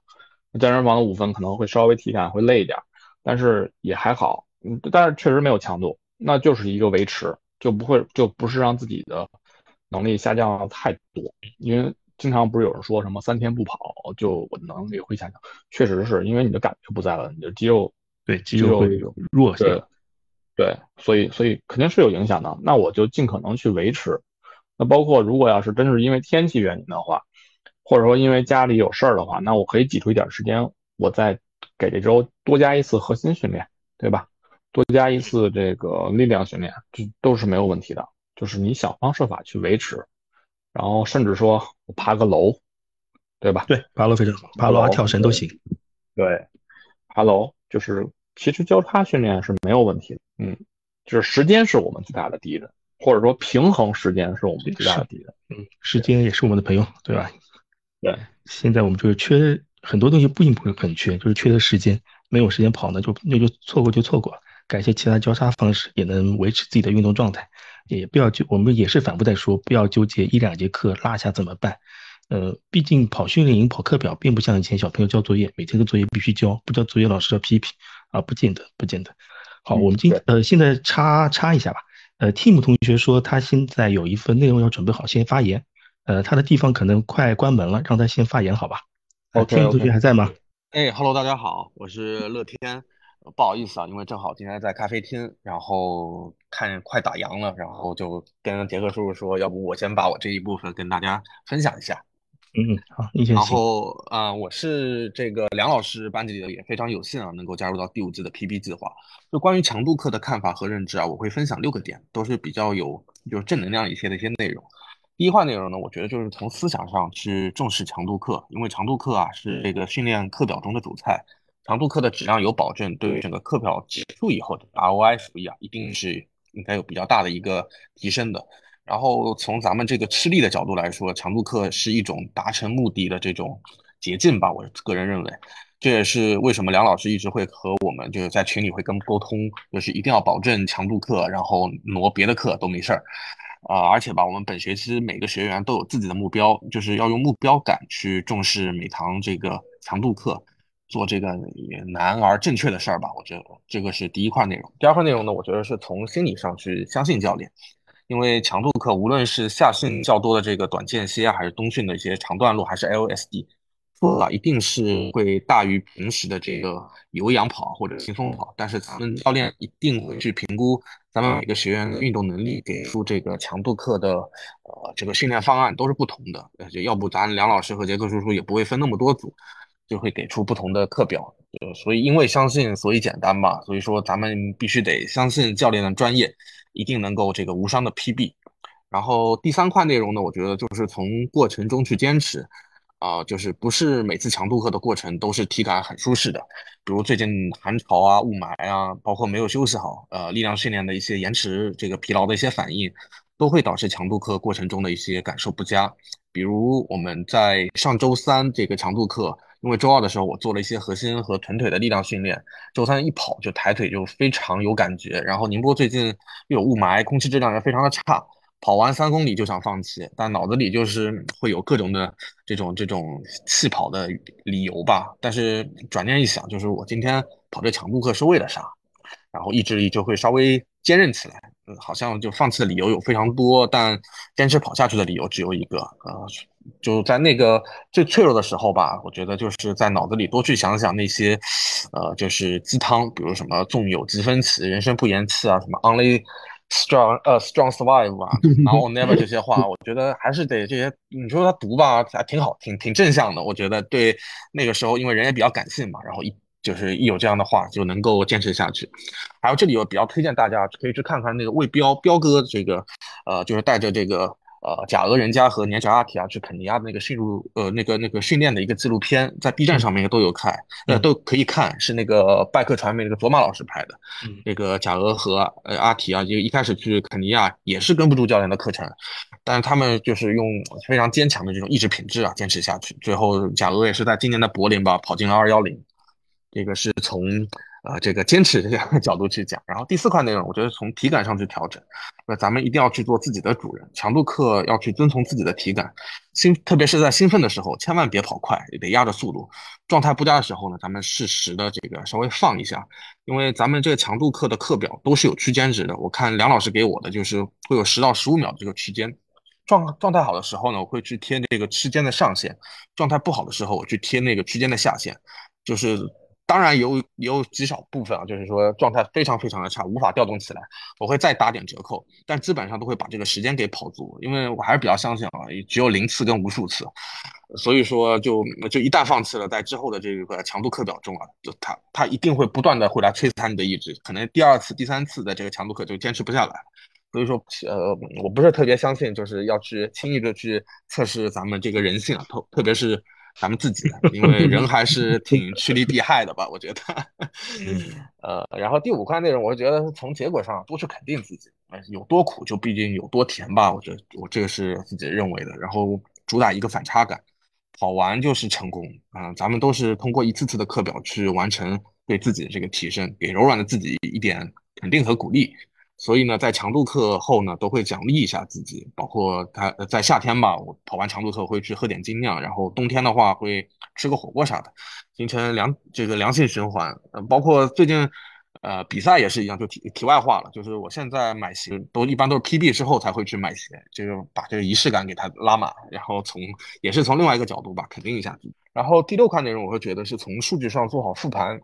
健身房的五分可能会稍微体感会累一点，但是也还好，嗯，但是确实没有强度，那就是一个维持，就不会就不是让自己的。能力下降太多，因为经常不是有人说什么三天不跑就我能力会下降，确实是因为你的感觉不在了，你的肌肉对肌肉会弱些，对，所以所以肯定是有影响的。那我就尽可能去维持。那包括如果要是真是因为天气原因的话，或者说因为家里有事儿的话，那我可以挤出一点时间，我再给这周多加一次核心训练，对吧？多加一次这个力量训练，这都是没有问题的。就是你想方设法去维持，然后甚至说我爬个楼，对吧？对，爬楼非常好，爬楼啊、跳绳都行。对，爬楼就是其实交叉训练是没有问题的。嗯，就是时间是我们最大的敌人，或者说平衡时间是我们最大的敌人。嗯，时间也是我们的朋友，对吧？对，现在我们就是缺很多东西，不一定很缺，就是缺的时间，没有时间跑呢，就那就错过就错过，改一些其他交叉方式，也能维持自己的运动状态。也不要纠，我们也是反复在说，不要纠结一两节课落下怎么办。呃，毕竟跑训练营、跑课表，并不像以前小朋友交作业，每天的作业必须交，不交作业老师要批评啊，不见得，不见得。好，我们今呃现在插插一下吧。呃，Tim 同学说他现在有一份内容要准备好，先发言。呃，他的地方可能快关门了，让他先发言，好吧哦？Tim 同学还在吗？哎，Hello，大家好，我是乐天。不好意思啊，因为正好今天在咖啡厅，然后看快打烊了，然后就跟杰克叔叔说，要不我先把我这一部分跟大家分享一下。嗯，好，你先。然后啊，我是这个梁老师班级里的，也非常有幸啊，能够加入到第五季的 PB 计划。就关于强度课的看法和认知啊，我会分享六个点，都是比较有就是正能量一些的一些内容。第一块内容呢，我觉得就是从思想上去重视强度课，因为强度课啊是这个训练课表中的主菜。强度课的质量有保证，对于整个课表结束以后的 ROI 收益啊，一定是应该有比较大的一个提升的。然后从咱们这个吃力的角度来说，强度课是一种达成目的的这种捷径吧，我个人认为，这也是为什么梁老师一直会和我们就是在群里会跟沟通，就是一定要保证强度课，然后挪别的课都没事儿啊。而且吧，我们本学期每个学员都有自己的目标，就是要用目标感去重视每堂这个强度课。做这个难而正确的事儿吧，我觉得这个是第一块内容。第二块内容呢，我觉得是从心理上去相信教练，因为强度课无论是夏训较多的这个短间歇啊，还是冬训的一些长段路，还是 LSD，做了一定是会大于平时的这个有氧跑或者轻松跑。但是咱们教练一定会去评估咱们每个学员的运动能力，给出这个强度课的呃这个训练方案都是不同的。就要不咱梁老师和杰克叔叔也不会分那么多组。就会给出不同的课表，呃，所以因为相信，所以简单吧。所以说，咱们必须得相信教练的专业，一定能够这个无伤的 PB。然后第三块内容呢，我觉得就是从过程中去坚持，啊，就是不是每次强度课的过程都是体感很舒适的。比如最近寒潮啊、雾霾啊，包括没有休息好，呃，力量训练的一些延迟、这个疲劳的一些反应，都会导致强度课过程中的一些感受不佳。比如我们在上周三这个强度课。因为周二的时候我做了一些核心和臀腿的力量训练，周三一跑就抬腿就非常有感觉。然后宁波最近又有雾霾，空气质量也非常的差，跑完三公里就想放弃，但脑子里就是会有各种的这种这种弃跑的理由吧。但是转念一想，就是我今天跑这强度课是为了啥？然后意志力就会稍微坚韧起来。好像就放弃的理由有非常多，但坚持跑下去的理由只有一个，呃。就在那个最脆弱的时候吧，我觉得就是在脑子里多去想想那些，呃，就是鸡汤，比如什么纵有疾风起，人生不言弃啊，什么 only strong 呃 strong survive 啊，然后 never 这些话，我觉得还是得这些，你说他读吧，还挺好，挺挺正向的。我觉得对那个时候，因为人也比较感性嘛，然后一就是一有这样的话，就能够坚持下去。还有这里我比较推荐大家可以去看看那个魏彪彪哥这个，呃，就是带着这个。呃，贾俄人家和年长阿提亚去肯尼亚的那个训入呃那个那个训练的一个纪录片，在 B 站上面都有看，呃都可以看，是那个拜克传媒那个卓玛老师拍的。那个贾俄和呃阿提啊，就一开始去肯尼亚也是跟不住教练的课程，但是他们就是用非常坚强的这种意志品质啊，坚持下去，最后贾俄也是在今年的柏林吧跑进了二幺零，这个是从。呃，这个坚持这个角度去讲，然后第四块内容，我觉得从体感上去调整，那咱们一定要去做自己的主人。强度课要去遵从自己的体感，兴特别是在兴奋的时候，千万别跑快，也得压着速度。状态不佳的时候呢，咱们适时的这个稍微放一下，因为咱们这个强度课的课表都是有区间值的。我看梁老师给我的就是会有十到十五秒这个区间，状状态好的时候呢，我会去贴这个区间的上限；状态不好的时候，我去贴那个区间的下限，就是。当然有有极少部分啊，就是说状态非常非常的差，无法调动起来，我会再打点折扣，但基本上都会把这个时间给跑足，因为我还是比较相信啊，只有零次跟无数次，所以说就就一旦放弃了，在之后的这个强度课表中啊，就他他一定会不断的会来摧残你的意志，可能第二次、第三次的这个强度课就坚持不下来，所以说呃，我不是特别相信，就是要去轻易的去测试咱们这个人性啊，特特别是。咱们自己的，因为人还是 挺趋利避害的吧，我觉得。呃，然后第五块内容，我觉得从结果上多去肯定自己，有多苦就必定有多甜吧，我觉得我这个是自己认为的。然后主打一个反差感，跑完就是成功啊！咱们都是通过一次次的课表去完成对自己的这个提升，给柔软的自己一点肯定和鼓励。所以呢，在强度课后呢，都会奖励一下自己，包括他在夏天吧，我跑完强度课会去喝点精酿，然后冬天的话会吃个火锅啥的，形成良这个良性循环。呃，包括最近，呃，比赛也是一样，就题题外话了，就是我现在买鞋都一般都是 PB 之后才会去买鞋，就是把这个仪式感给它拉满，然后从也是从另外一个角度吧，肯定一下自己。然后第六块内容，我会觉得是从数据上做好复盘。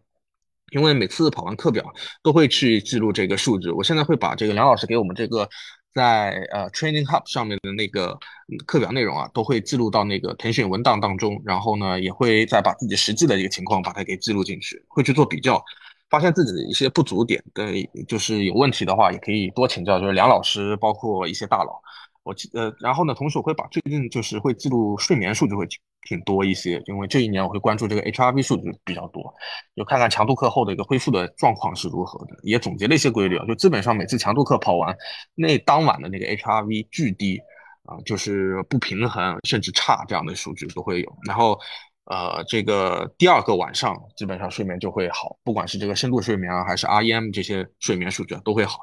因为每次跑完课表都会去记录这个数据，我现在会把这个梁老师给我们这个在呃 Training Hub 上面的那个课表内容啊，都会记录到那个腾讯文档当中，然后呢，也会再把自己实际的一个情况把它给记录进去，会去做比较，发现自己的一些不足点，对，就是有问题的话，也可以多请教，就是梁老师，包括一些大佬。我记呃，然后呢，同时我会把最近就是会记录睡眠数据会挺多一些，因为这一年我会关注这个 HRV 数据比较多，就看看强度课后的一个恢复的状况是如何的，也总结了一些规律啊，就基本上每次强度课跑完，那当晚的那个 HRV 巨低啊，就是不平衡甚至差这样的数据都会有，然后呃，这个第二个晚上基本上睡眠就会好，不管是这个深度睡眠啊，还是 REM 这些睡眠数据都会好。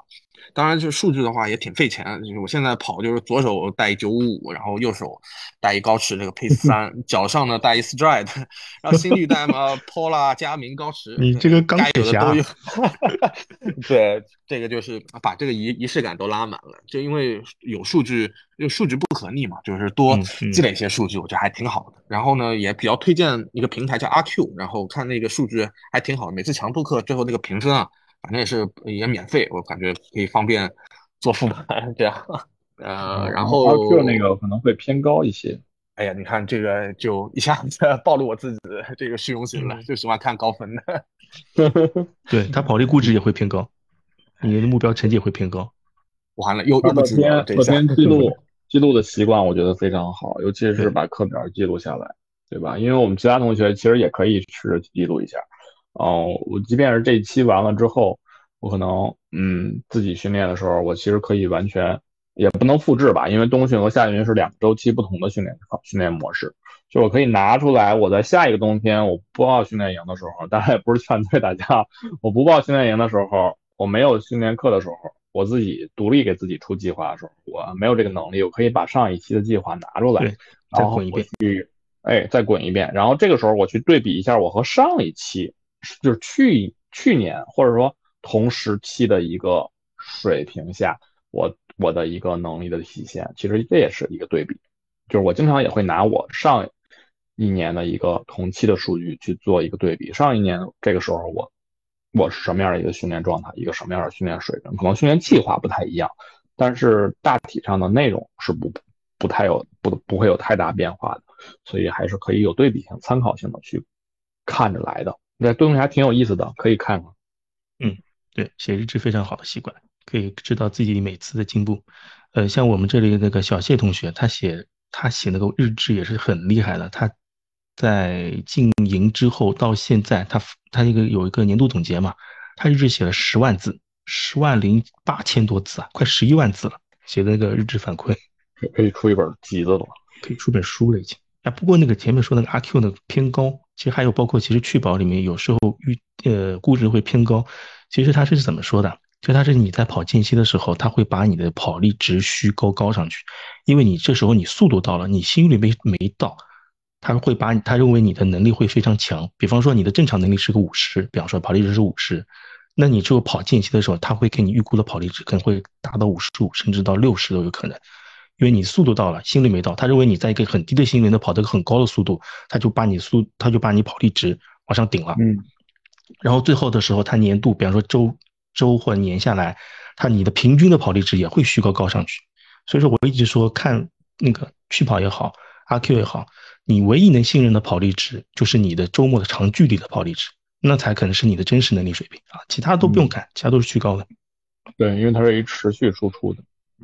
当然，就数据的话也挺费钱。就是我现在跑，就是左手带一九五五，然后右手带一高驰这个 Pace 三，脚上呢带一 Stride，然后心率带嘛 Pola、佳明、高驰。你这个钢铁侠。对，这个就是把这个仪仪式感都拉满了。就因为有数据，因为数据不可逆嘛，就是多积累一些数据，我觉得还挺好的。然后呢，也比较推荐一个平台叫阿 Q，然后看那个数据还挺好。每次强度课最后那个评分啊。反正也是也免费，我感觉可以方便做复盘这样。呃，然后二 Q 那个可能会偏高一些。哎呀，你看这个就一下子 暴露我自己的这个虚荣心了，就喜欢看高分的。对他跑力估值也会偏高，你的目标成绩也会偏高。完了，又又不知道这天记录记录的习惯，我觉得非常好，尤其是把课表记录下来，对吧？因为我们其他同学其实也可以试着记录一下。哦，我即便是这一期完了之后，我可能嗯自己训练的时候，我其实可以完全也不能复制吧，因为冬训和夏训是两个周期不同的训练训练模式。就我可以拿出来，我在下一个冬天我不报训练营的时候，当然也不是劝退大家，我不报训练营的时候，我没有训练课的时候，我自己独立给自己出计划的时候，我没有这个能力，我可以把上一期的计划拿出来，再滚一遍，哎，再滚一遍，然后这个时候我去对比一下我和上一期。就是去去年或者说同时期的一个水平下，我我的一个能力的体现，其实这也是一个对比。就是我经常也会拿我上一年的一个同期的数据去做一个对比。上一年这个时候我我是什么样的一个训练状态，一个什么样的训练水平，可能训练计划不太一样，但是大体上的内容是不不太有不不会有太大变化的，所以还是可以有对比性、参考性的去看着来的。这东西还挺有意思的，可以看看。嗯，对，写日志非常好的习惯，可以知道自己每次的进步。呃，像我们这里那个小谢同学，他写他写那个日志也是很厉害的。他在进营之后到现在，他他那个有一个年度总结嘛，他日志写了十万字，十万零八千多字啊，快十一万字了。写的那个日志反馈，可以出一本集子了，可以出本书了已经。啊，不过那个前面说那个阿 Q 那个偏高。其实还有包括，其实去保里面有时候预呃估值会偏高。其实它是怎么说的？就它是你在跑间隙的时候，它会把你的跑力值虚高高上去，因为你这时候你速度到了，你心率没没到，他会把你他认为你的能力会非常强。比方说你的正常能力是个五十，比方说跑力值是五十，那你只有跑间隙的时候，他会给你预估的跑力值可能会达到五十五，甚至到六十都有可能。因为你速度到了，心率没到，他认为你在一个很低的心率能跑得很高的速度，他就把你速，他就把你跑力值往上顶了。嗯，然后最后的时候，他年度，比方说周周或年下来，他你的平均的跑力值也会虚高高上去。所以说我一直说看那个趣跑也好，阿 Q 也好，你唯一能信任的跑力值就是你的周末的长距离的跑力值，那才可能是你的真实能力水平啊，其他都不用看，其他都是虚高的。对，因为它是一持续输出的。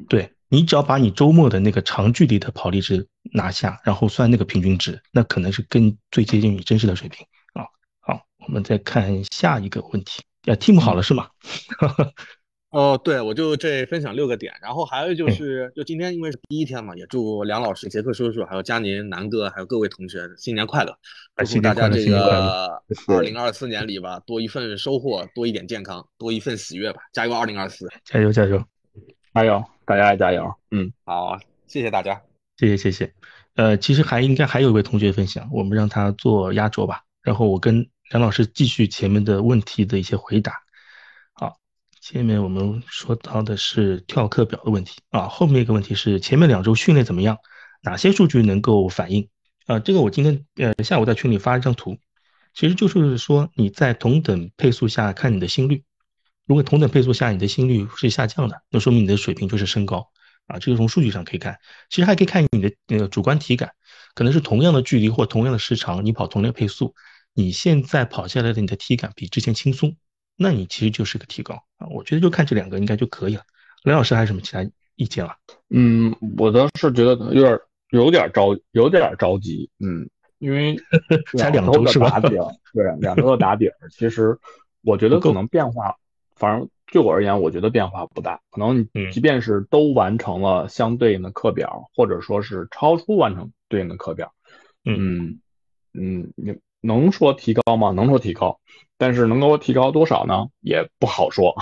对你只要把你周末的那个长距离的跑力值拿下，然后算那个平均值，那可能是更最接近你真实的水平啊。好，我们再看下一个问题。呃，team 好了是吗？哦，对，我就这分享六个点，然后还有就是，就今天因为是第一天嘛，也祝梁老师、杰克叔叔、还有佳宁、南哥，还有各位同学新年快乐！祝大家这个二零二四年里吧，多一份收获，多一点健康，多一份喜悦吧！加油，二零二四！加油，加油，加油！大家加油！嗯，好，谢谢大家，谢谢，谢谢。呃，其实还应该还有一位同学分享，我们让他做压轴吧，然后我跟梁老师继续前面的问题的一些回答。好前面我们说到的是跳课表的问题啊，后面一个问题是前面两周训练怎么样？哪些数据能够反映？啊，这个我今天呃下午在群里发一张图，其实就是说你在同等配速下看你的心率，如果同等配速下你的心率是下降的，那说明你的水平就是升高啊，这个从数据上可以看。其实还可以看你的那个主观体感，可能是同样的距离或同样的时长，你跑同样配速，你现在跑下来的你的体感比之前轻松。那你其实就是个提高啊，我觉得就看这两个应该就可以了。梁老师还有什么其他意见了？嗯，我倒是觉得有点有点着有点着急，嗯，因为 才两周是吧？对，两周的打底儿，其实我觉得可能变化，反正对我而言，我觉得变化不大。可能你即便是都完成了相对应的课表，或者说是超出完成对应的课表，嗯嗯，你能说提高吗？能说提高。但是能够提高多少呢？也不好说，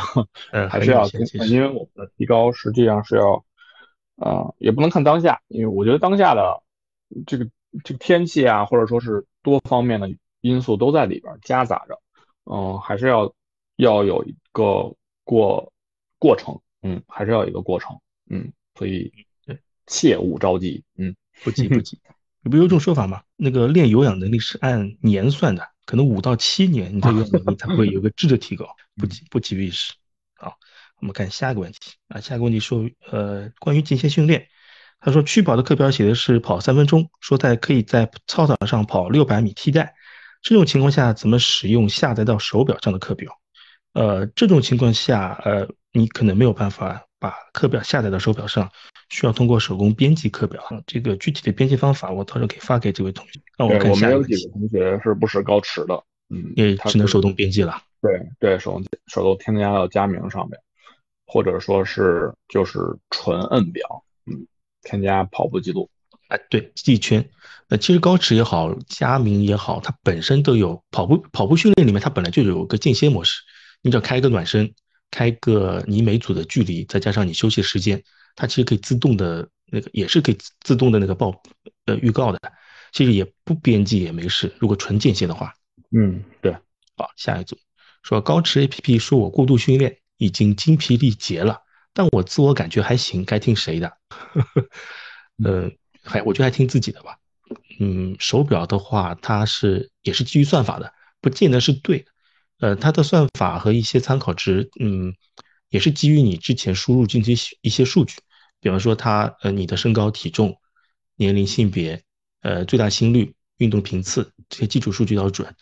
嗯，还是要因为我们的提高实际上是要，呃，也不能看当下，因为我觉得当下的这个这个天气啊，或者说是多方面的因素都在里边夹杂着，嗯，还是要要有一个过过程，嗯，还是要有一个过程，嗯，所以切勿着急，嗯，不急不急。你不有种说法吗？那个练有氧能力是按年算的。可能五到七年，你的有氧能力才会有个质的提高，不急不急于一时。好，我们看下一个问题啊，下一个问题说，呃，关于极限训练，他说趣跑的课表写的是跑三分钟，说在可以在操场上跑六百米替代，这种情况下怎么使用下载到手表上的课表？呃，这种情况下，呃，你可能没有办法把课表下载到手表上，需要通过手工编辑课表。这个具体的编辑方法，我到时候可以发给这位同学。那我看。我们有几个同学是不识高驰的，嗯，也只能手动编辑了。对对，手动手动添加到加名上面，或者说是就是纯摁表，嗯，添加跑步记录。哎，对，记忆圈。呃，其实高驰也好，佳明也好，它本身都有跑步跑步训练里面，它本来就有个间歇模式。你只要开一个暖身，开个你每组的距离，再加上你休息时间，它其实可以自动的那个，也是可以自动的那个报呃预告的。其实也不编辑也没事。如果纯间歇的话，嗯，对。好，下一组说高驰 A P P 说我过度训练已经精疲力竭了，但我自我感觉还行，该听谁的？呃，还我觉得还听自己的吧。嗯，手表的话，它是也是基于算法的，不见得是对的。呃，它的算法和一些参考值，嗯，也是基于你之前输入进去一些数据，比方说它，呃，你的身高、体重、年龄、性别，呃，最大心率、运动频次这些基础数据要准。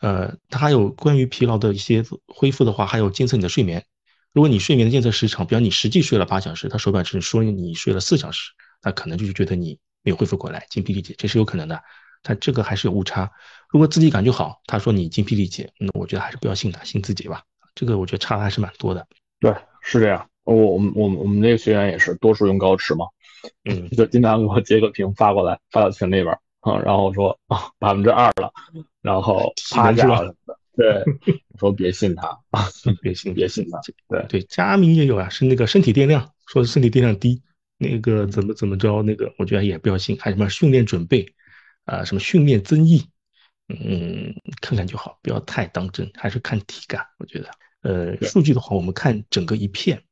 呃，它有关于疲劳的一些恢复的话，还有监测你的睡眠。如果你睡眠的监测时长，比方你实际睡了八小时，它手表只说你睡了四小时，那可能就是觉得你没有恢复过来，精疲力竭，这是有可能的。它这个还是有误差。如果自己感觉好，他说你精疲力竭，那我觉得还是不要信他，信自己吧。这个我觉得差的还是蛮多的。对，是这样。我我们我们我们那个学员也是多数用高驰嘛，嗯，就经常给我截个屏发过来，发到群里边啊，然后说啊百分之二了，然后 趴下了。对，说别信他 啊，别信别信他。对对，佳明也有啊，是那个身体电量，说身体电量低，那个怎么怎么着，那个我觉得也不要信，还什么训练准备。啊，什么训练增益，嗯，看看就好，不要太当真，还是看体感。我觉得，呃，数据的话，我们看整个一片，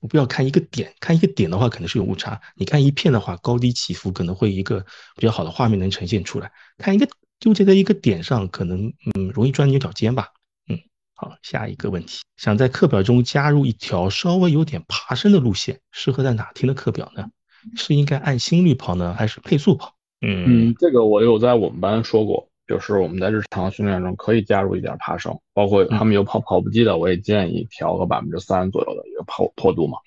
我不要看一个点，看一个点的话可能是有误差。你看一片的话，高低起伏可能会一个比较好的画面能呈现出来。看一个纠结在一个点上，可能嗯容易钻牛角尖吧。嗯，好，下一个问题，想在课表中加入一条稍微有点爬升的路线，适合在哪天的课表呢？是应该按心率跑呢，还是配速跑？嗯，这个我有在我们班说过，就是我们在日常训练中可以加入一点爬升，包括他们有跑跑步机的，我也建议调个百分之三左右的一个坡坡度嘛。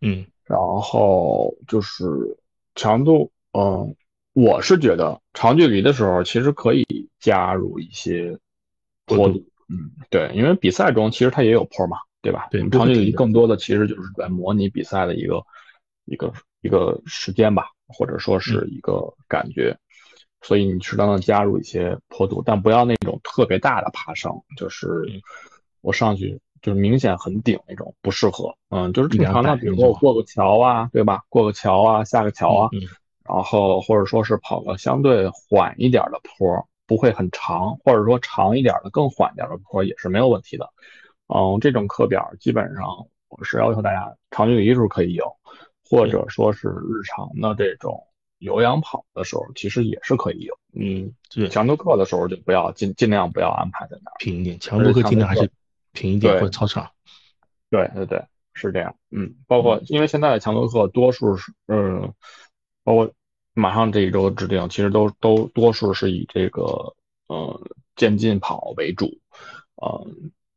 嗯，然后就是强度，嗯，我是觉得长距离的时候其实可以加入一些坡度。嗯，对，因为比赛中其实它也有坡嘛，对吧？对，长距离更多的其实就是在模拟比赛的一个一个一个时间吧，或者说是一个感觉，所以你适当的加入一些坡度，但不要那种特别大的爬升，就是我上去就是明显很顶那种，不适合。嗯，就是正常的，比如说我过个桥啊，对吧？过个桥啊，下个桥啊，然后或者说是跑个相对缓一点的坡。不会很长，或者说长一点的、更缓一点的坡也是没有问题的。嗯，这种课表基本上我是要求大家长距离时候可以有，或者说是日常的这种有氧跑的时候，其实也是可以有。嗯，对，强度课的时候就不要尽尽量不要安排在那儿平一点，强度课尽量还是平一点或者操场。对对对，是这样。嗯，包括因为现在的强度课多数是，嗯，包括。马上这一周的制定，其实都都多数是以这个呃渐进跑为主，呃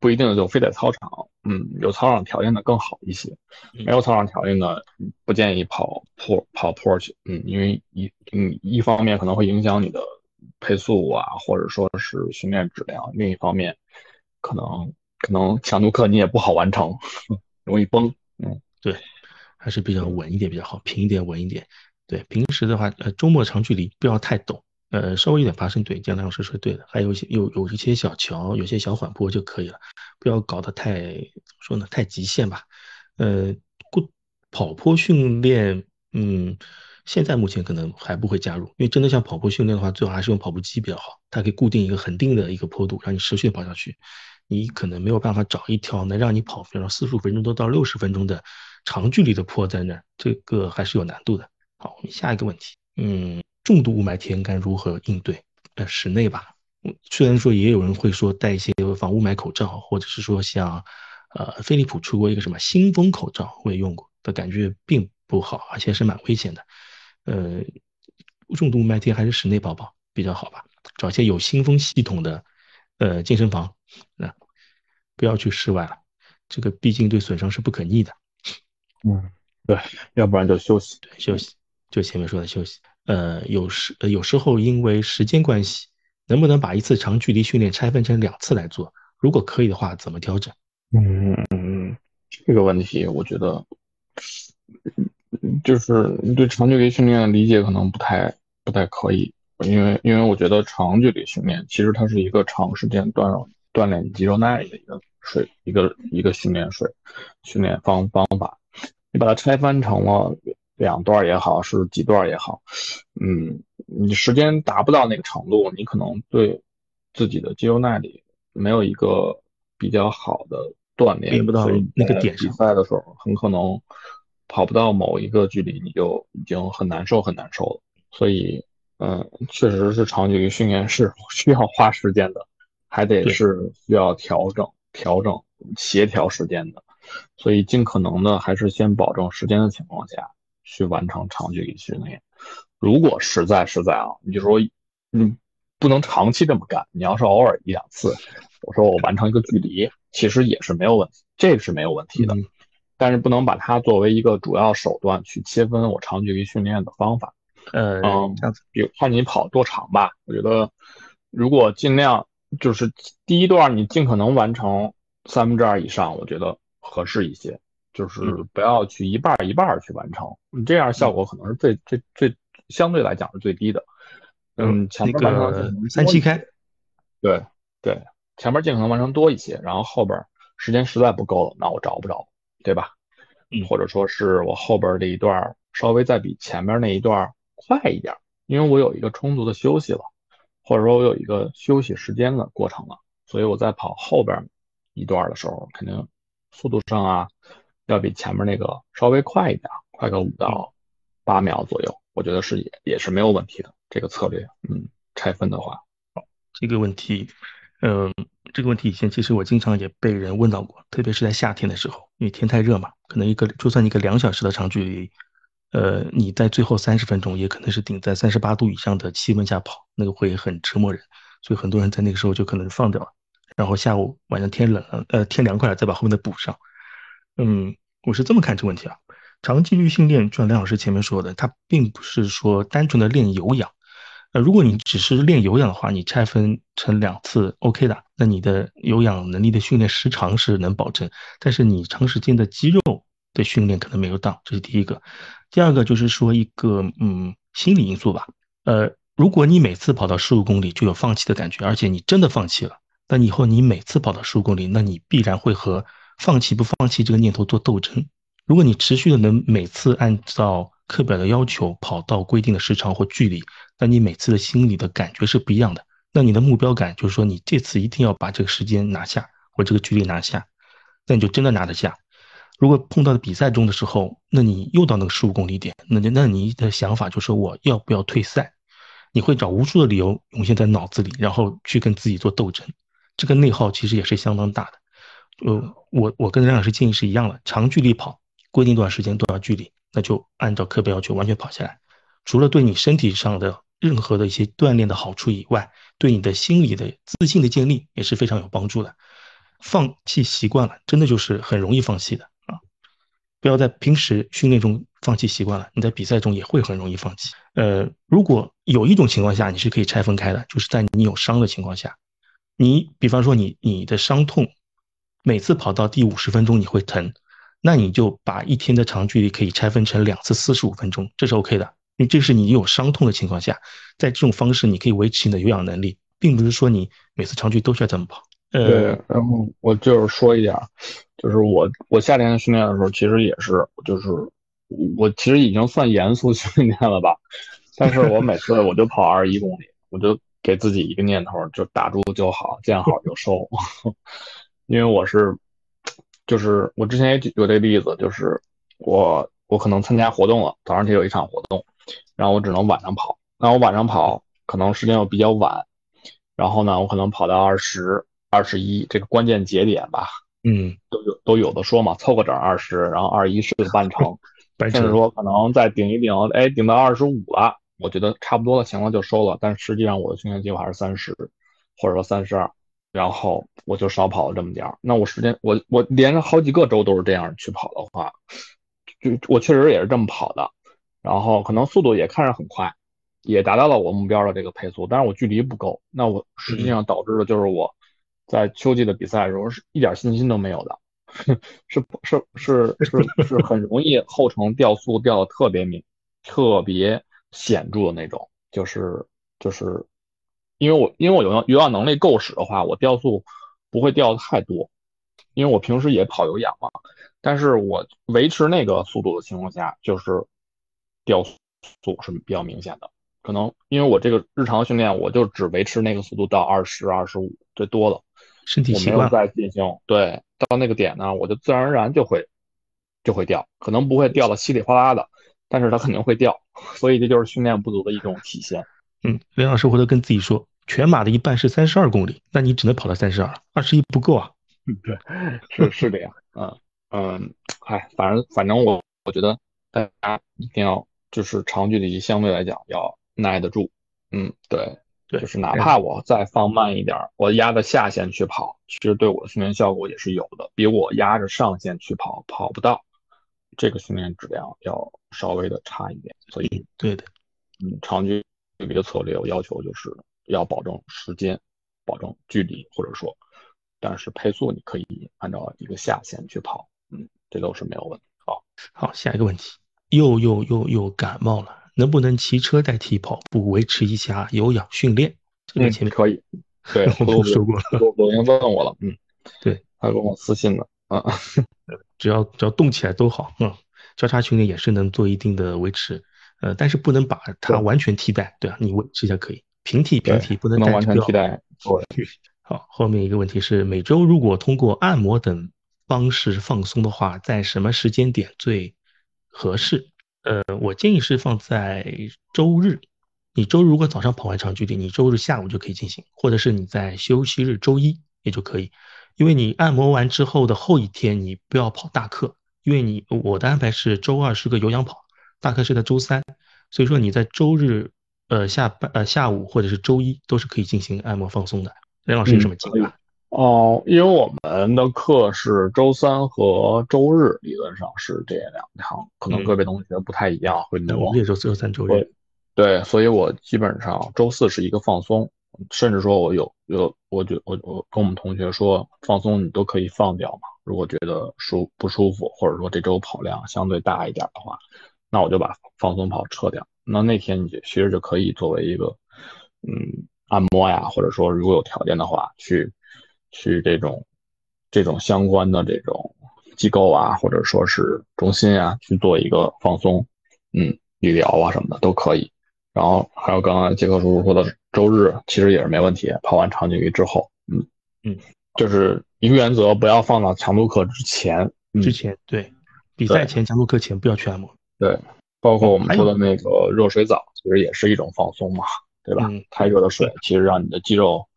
不一定就非得操场，嗯有操场条件的更好一些，没有操场条件的不建议跑坡跑坡去，嗯因为一嗯一方面可能会影响你的配速啊，或者说是训练质量，另一方面可能可能强度课你也不好完成，容易崩，嗯对，还是比较稳一点比较好，平一点稳一点。对，平时的话，呃，周末长距离不要太陡，呃，稍微有点爬升，对，姜老师说对的，还有一些有有一些小桥，有些小缓坡就可以了，不要搞得太怎么说呢，太极限吧。呃，过跑坡训练，嗯，现在目前可能还不会加入，因为真的像跑坡训练的话，最好还是用跑步机比较好，它可以固定一个恒定的一个坡度，让你持续跑下去。你可能没有办法找一条能让你跑，比如说四十五分钟都到六十分钟的长距离的坡在那儿，这个还是有难度的。好，我们下一个问题，嗯，重度雾霾天该如何应对？呃，室内吧，虽然说也有人会说戴一些防雾霾口罩，或者是说像，呃，飞利浦出过一个什么新风口罩，我也用过，的感觉并不好，而且是蛮危险的。呃，重度雾霾天还是室内跑跑比较好吧，找一些有新风系统的，呃，健身房，那不要去室外了，这个毕竟对损伤是不可逆的。嗯，对，要不然就休息，对，休息。就前面说的休息，呃，有时有时候因为时间关系，能不能把一次长距离训练拆分成两次来做？如果可以的话，怎么调整？嗯，这个问题我觉得，就是你对长距离训练的理解可能不太不太可以，因为因为我觉得长距离训练其实它是一个长时间锻炼锻炼肌肉耐力的一个水一个一个训练水训练方方法，你把它拆分成了。两段也好，是几段也好，嗯，你时间达不到那个程度，你可能对自己的肌肉耐力没有一个比较好的锻炼，不到那个点。比赛的时候很可能跑不到某一个距离，你就已经很难受，很难受了。所以，嗯，确实是长距离训练是 需要花时间的，还得是需要调整、调整、协调时间的。所以，尽可能的还是先保证时间的情况下。去完成长距离训练，如果实在实在啊，你就说，嗯，不能长期这么干。你要是偶尔一两次，我说我完成一个距离，其实也是没有问题，这个是没有问题的。但是不能把它作为一个主要手段去切分我长距离训练的方法。嗯，这样子，比如看你跑多长吧。我觉得，如果尽量就是第一段你尽可能完成三分之二以上，我觉得合适一些。就是不要去一半一半去完成，你这样效果可能是最最最相对来讲是最低的。嗯，前面完成三七开，对对，前面尽可能完成多一些，然后后边时间实在不够了，那我找不着，对吧？嗯，或者说是我后边这一段稍微再比前面那一段快一点，因为我有一个充足的休息了，或者说我有一个休息时间的过程了，所以我在跑后边一段的时候，肯定速度上啊。要比前面那个稍微快一点，快个五到八秒左右，我觉得是也也是没有问题的。这个策略，嗯，拆分的话，这个问题，嗯，这个问题以前其实我经常也被人问到过，特别是在夏天的时候，因为天太热嘛，可能一个就算一个两小时的长距离，呃，你在最后三十分钟也可能是顶在三十八度以上的气温下跑，那个会很折磨人，所以很多人在那个时候就可能放掉了，然后下午晚上天冷了，呃，天凉快了再把后面的补上。嗯，我是这么看这个问题啊，长纪律训练，就像梁老师前面说的，它并不是说单纯的练有氧。呃，如果你只是练有氧的话，你拆分成两次 OK 的，那你的有氧能力的训练时长是能保证，但是你长时间的肌肉的训练可能没有到，这是第一个。第二个就是说一个嗯心理因素吧，呃，如果你每次跑到十五公里就有放弃的感觉，而且你真的放弃了，那以后你每次跑到十五公里，那你必然会和放弃不放弃这个念头做斗争。如果你持续的能每次按照课表的要求跑到规定的时长或距离，那你每次的心理的感觉是不一样的。那你的目标感就是说，你这次一定要把这个时间拿下，或这个距离拿下，那你就真的拿得下。如果碰到比赛中的时候，那你又到那个十五公里点，那那你的想法就是我要不要退赛？你会找无数的理由涌现在脑子里，然后去跟自己做斗争。这个内耗其实也是相当大的。呃，我我跟梁老师建议是一样的，长距离跑，规定多少时间多少距离，那就按照课表要求完全跑下来。除了对你身体上的任何的一些锻炼的好处以外，对你的心理的自信的建立也是非常有帮助的。放弃习惯了，真的就是很容易放弃的啊！不要在平时训练中放弃习惯了，你在比赛中也会很容易放弃。呃，如果有一种情况下你是可以拆分开的，就是在你有伤的情况下，你比方说你你的伤痛每次跑到第五十分钟你会疼，那你就把一天的长距离可以拆分成两次四十五分钟，这是 OK 的。因为这是你有伤痛的情况下，在这种方式你可以维持你的有氧能力，并不是说你每次长距都需要这么跑。对，然后我就是说一点，就是我我夏天训练的时候，其实也是，就是我其实已经算严肃 训练了吧，但是我每次我就跑二十一公里，我就给自己一个念头，就打住就好，见好就收，因为我是，就是我之前也举过这个例子，就是我我可能参加活动了，早上得有一场活动。然后我只能晚上跑，那我晚上跑可能时间又比较晚，然后呢，我可能跑到二十二十一这个关键节点吧，嗯，都有都有的说嘛，凑个整二十，然后二十一睡个半程，甚至说可能再顶一顶，哎，顶到二十五了，我觉得差不多了，行了就收了。但实际上我的训练计划是三十，或者说三十二，然后我就少跑了这么点儿。那我时间我我连着好几个周都是这样去跑的话，就我确实也是这么跑的。然后可能速度也看着很快，也达到了我目标的这个配速，但是我距离不够。那我实际上导致的就是我在秋季的比赛时候是一点信心都没有的，是是是是是很容易后程掉速掉的特别明特别显著的那种，就是就是因为我因为我有有氧能力够使的话，我掉速不会掉的太多，因为我平时也跑有氧嘛，但是我维持那个速度的情况下，就是。掉速是比较明显的，可能因为我这个日常训练，我就只维持那个速度到二十二十五最多了，身体习惯再进行对到那个点呢，我就自然而然就会就会掉，可能不会掉的稀里哗啦的，但是它肯定会掉，所以这就是训练不足的一种体现。嗯，林老师回头跟自己说，全马的一半是三十二公里，那你只能跑到三十二，二十一不够啊。嗯，对，是是这样，嗯嗯，哎，反正反正我我觉得大家一定要。就是长距离相对来讲要耐得住，嗯，对，对，就是哪怕我再放慢一点，我压着下限去跑，其实对我的训练效果也是有的，比我压着上限去跑跑不到，这个训练质量要稍微的差一点。所以，对的，嗯，长距离的策略我要求就是要保证时间，保证距离，或者说，但是配速你可以按照一个下限去跑，嗯，这都是没有问题。好，好，下一个问题。又又又又感冒了，能不能骑车代替跑步，维持一下有氧训练？这个前面可以，对，我都说过了，我已经问我了，嗯，对，他跟我私信了啊，只要只要动起来都好，嗯，交叉训练也是能做一定的维持，呃，但是不能把它完全替代，对啊，你维持一下可以，平替平替不能完全替代。好，后面一个问题是，每周如果通过按摩等方式放松的话，在什么时间点最？合适，呃，我建议是放在周日。你周日如果早上跑完长距离，你周日下午就可以进行，或者是你在休息日周一也就可以。因为你按摩完之后的后一天，你不要跑大课，因为你我的安排是周二是个有氧跑，大课是在周三，所以说你在周日呃下半呃下午或者是周一都是可以进行按摩放松的。梁老师有什么建议？哦，因为我们的课是周三和周日，理论上是这两堂，可能个别同学不太一样，会那我也周周三周日。对，所以我基本上周四是一个放松，甚至说我有有，我就我我跟我们同学说，放松你都可以放掉嘛。如果觉得舒不舒服，或者说这周跑量相对大一点的话，那我就把放松跑撤掉。那那天你就其实就可以作为一个嗯按摩呀，或者说如果有条件的话去。去这种这种相关的这种机构啊，或者说是中心啊，去做一个放松，嗯，理疗啊什么的都可以。然后还有刚刚杰克叔叔说的周日，其实也是没问题。跑完长距离之后，嗯嗯，就是一个原则，不要放到强度课之前。之前对，比赛前、强度课前不要去按摩。对，包括我们说的那个热水澡，其实也是一种放松嘛，对吧？太热的水其实让你的肌肉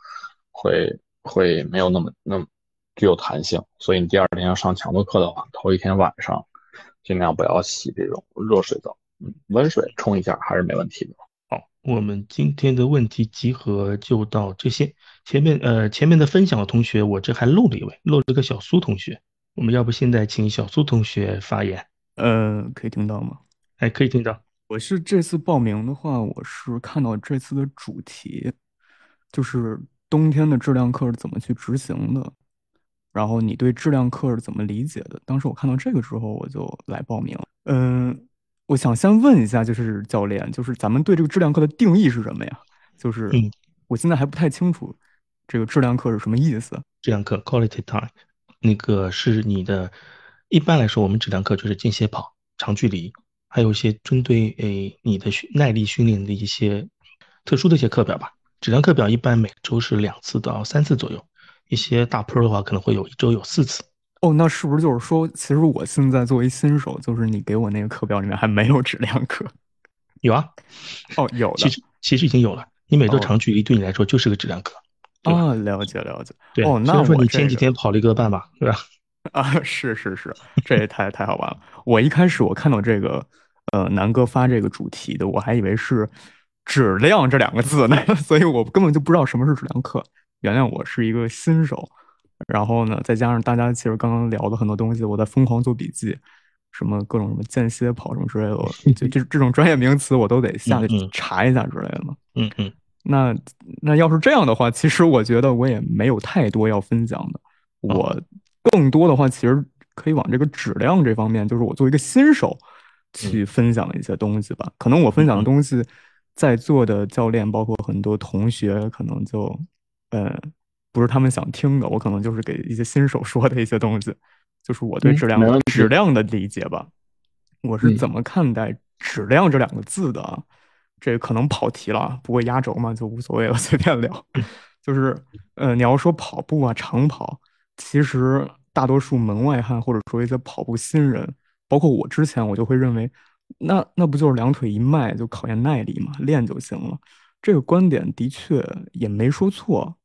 会。会没有那么那么具有弹性，所以你第二天要上强度课的话，头一天晚上尽量不要洗这种热水澡，嗯，温水冲一下还是没问题的。好，我们今天的问题集合就到这些。前面呃前面的分享的同学，我这还漏了一位，漏了个小苏同学。我们要不现在请小苏同学发言？呃，可以听到吗？哎，可以听到。我是这次报名的话，我是看到这次的主题就是。冬天的质量课是怎么去执行的？然后你对质量课是怎么理解的？当时我看到这个之后，我就来报名。嗯，我想先问一下，就是教练，就是咱们对这个质量课的定义是什么呀？就是我现在还不太清楚这个质量课是什么意思。质量课 （quality time） 那个是你的，一般来说，我们质量课就是间歇跑、长距离，还有一些针对诶你的耐力训练的一些特殊的一些课表吧。质量课表一般每周是两次到三次左右，一些大坡的话可能会有一周有四次。哦，那是不是就是说，其实我现在作为新手，就是你给我那个课表里面还没有质量课？有啊，哦，有，其实其实已经有了。你每周长距离对你来说就是个质量课。啊，了解了解。对，哦，那说你前几天跑了一个半吧，对吧？啊，是是是，这也太太好玩了。我一开始我看到这个，呃，南哥发这个主题的，我还以为是。质量这两个字呢，所以我根本就不知道什么是质量课。原谅我是一个新手，然后呢，再加上大家其实刚刚聊的很多东西，我在疯狂做笔记，什么各种什么间歇跑什么之类的，就这这种专业名词我都得下去查一下之类的。嗯嗯。那那要是这样的话，其实我觉得我也没有太多要分享的。我更多的话，其实可以往这个质量这方面，就是我作为一个新手去分享一些东西吧。可能我分享的东西。在座的教练，包括很多同学，可能就，呃，不是他们想听的。我可能就是给一些新手说的一些东西，就是我对质量质量的理解吧。我是怎么看待质量这两个字的？这可能跑题了，不过压轴嘛，就无所谓了，随便聊。就是，呃，你要说跑步啊，长跑，其实大多数门外汉或者说一些跑步新人，包括我之前，我就会认为。那那不就是两腿一迈就考验耐力嘛，练就行了。这个观点的确也没说错，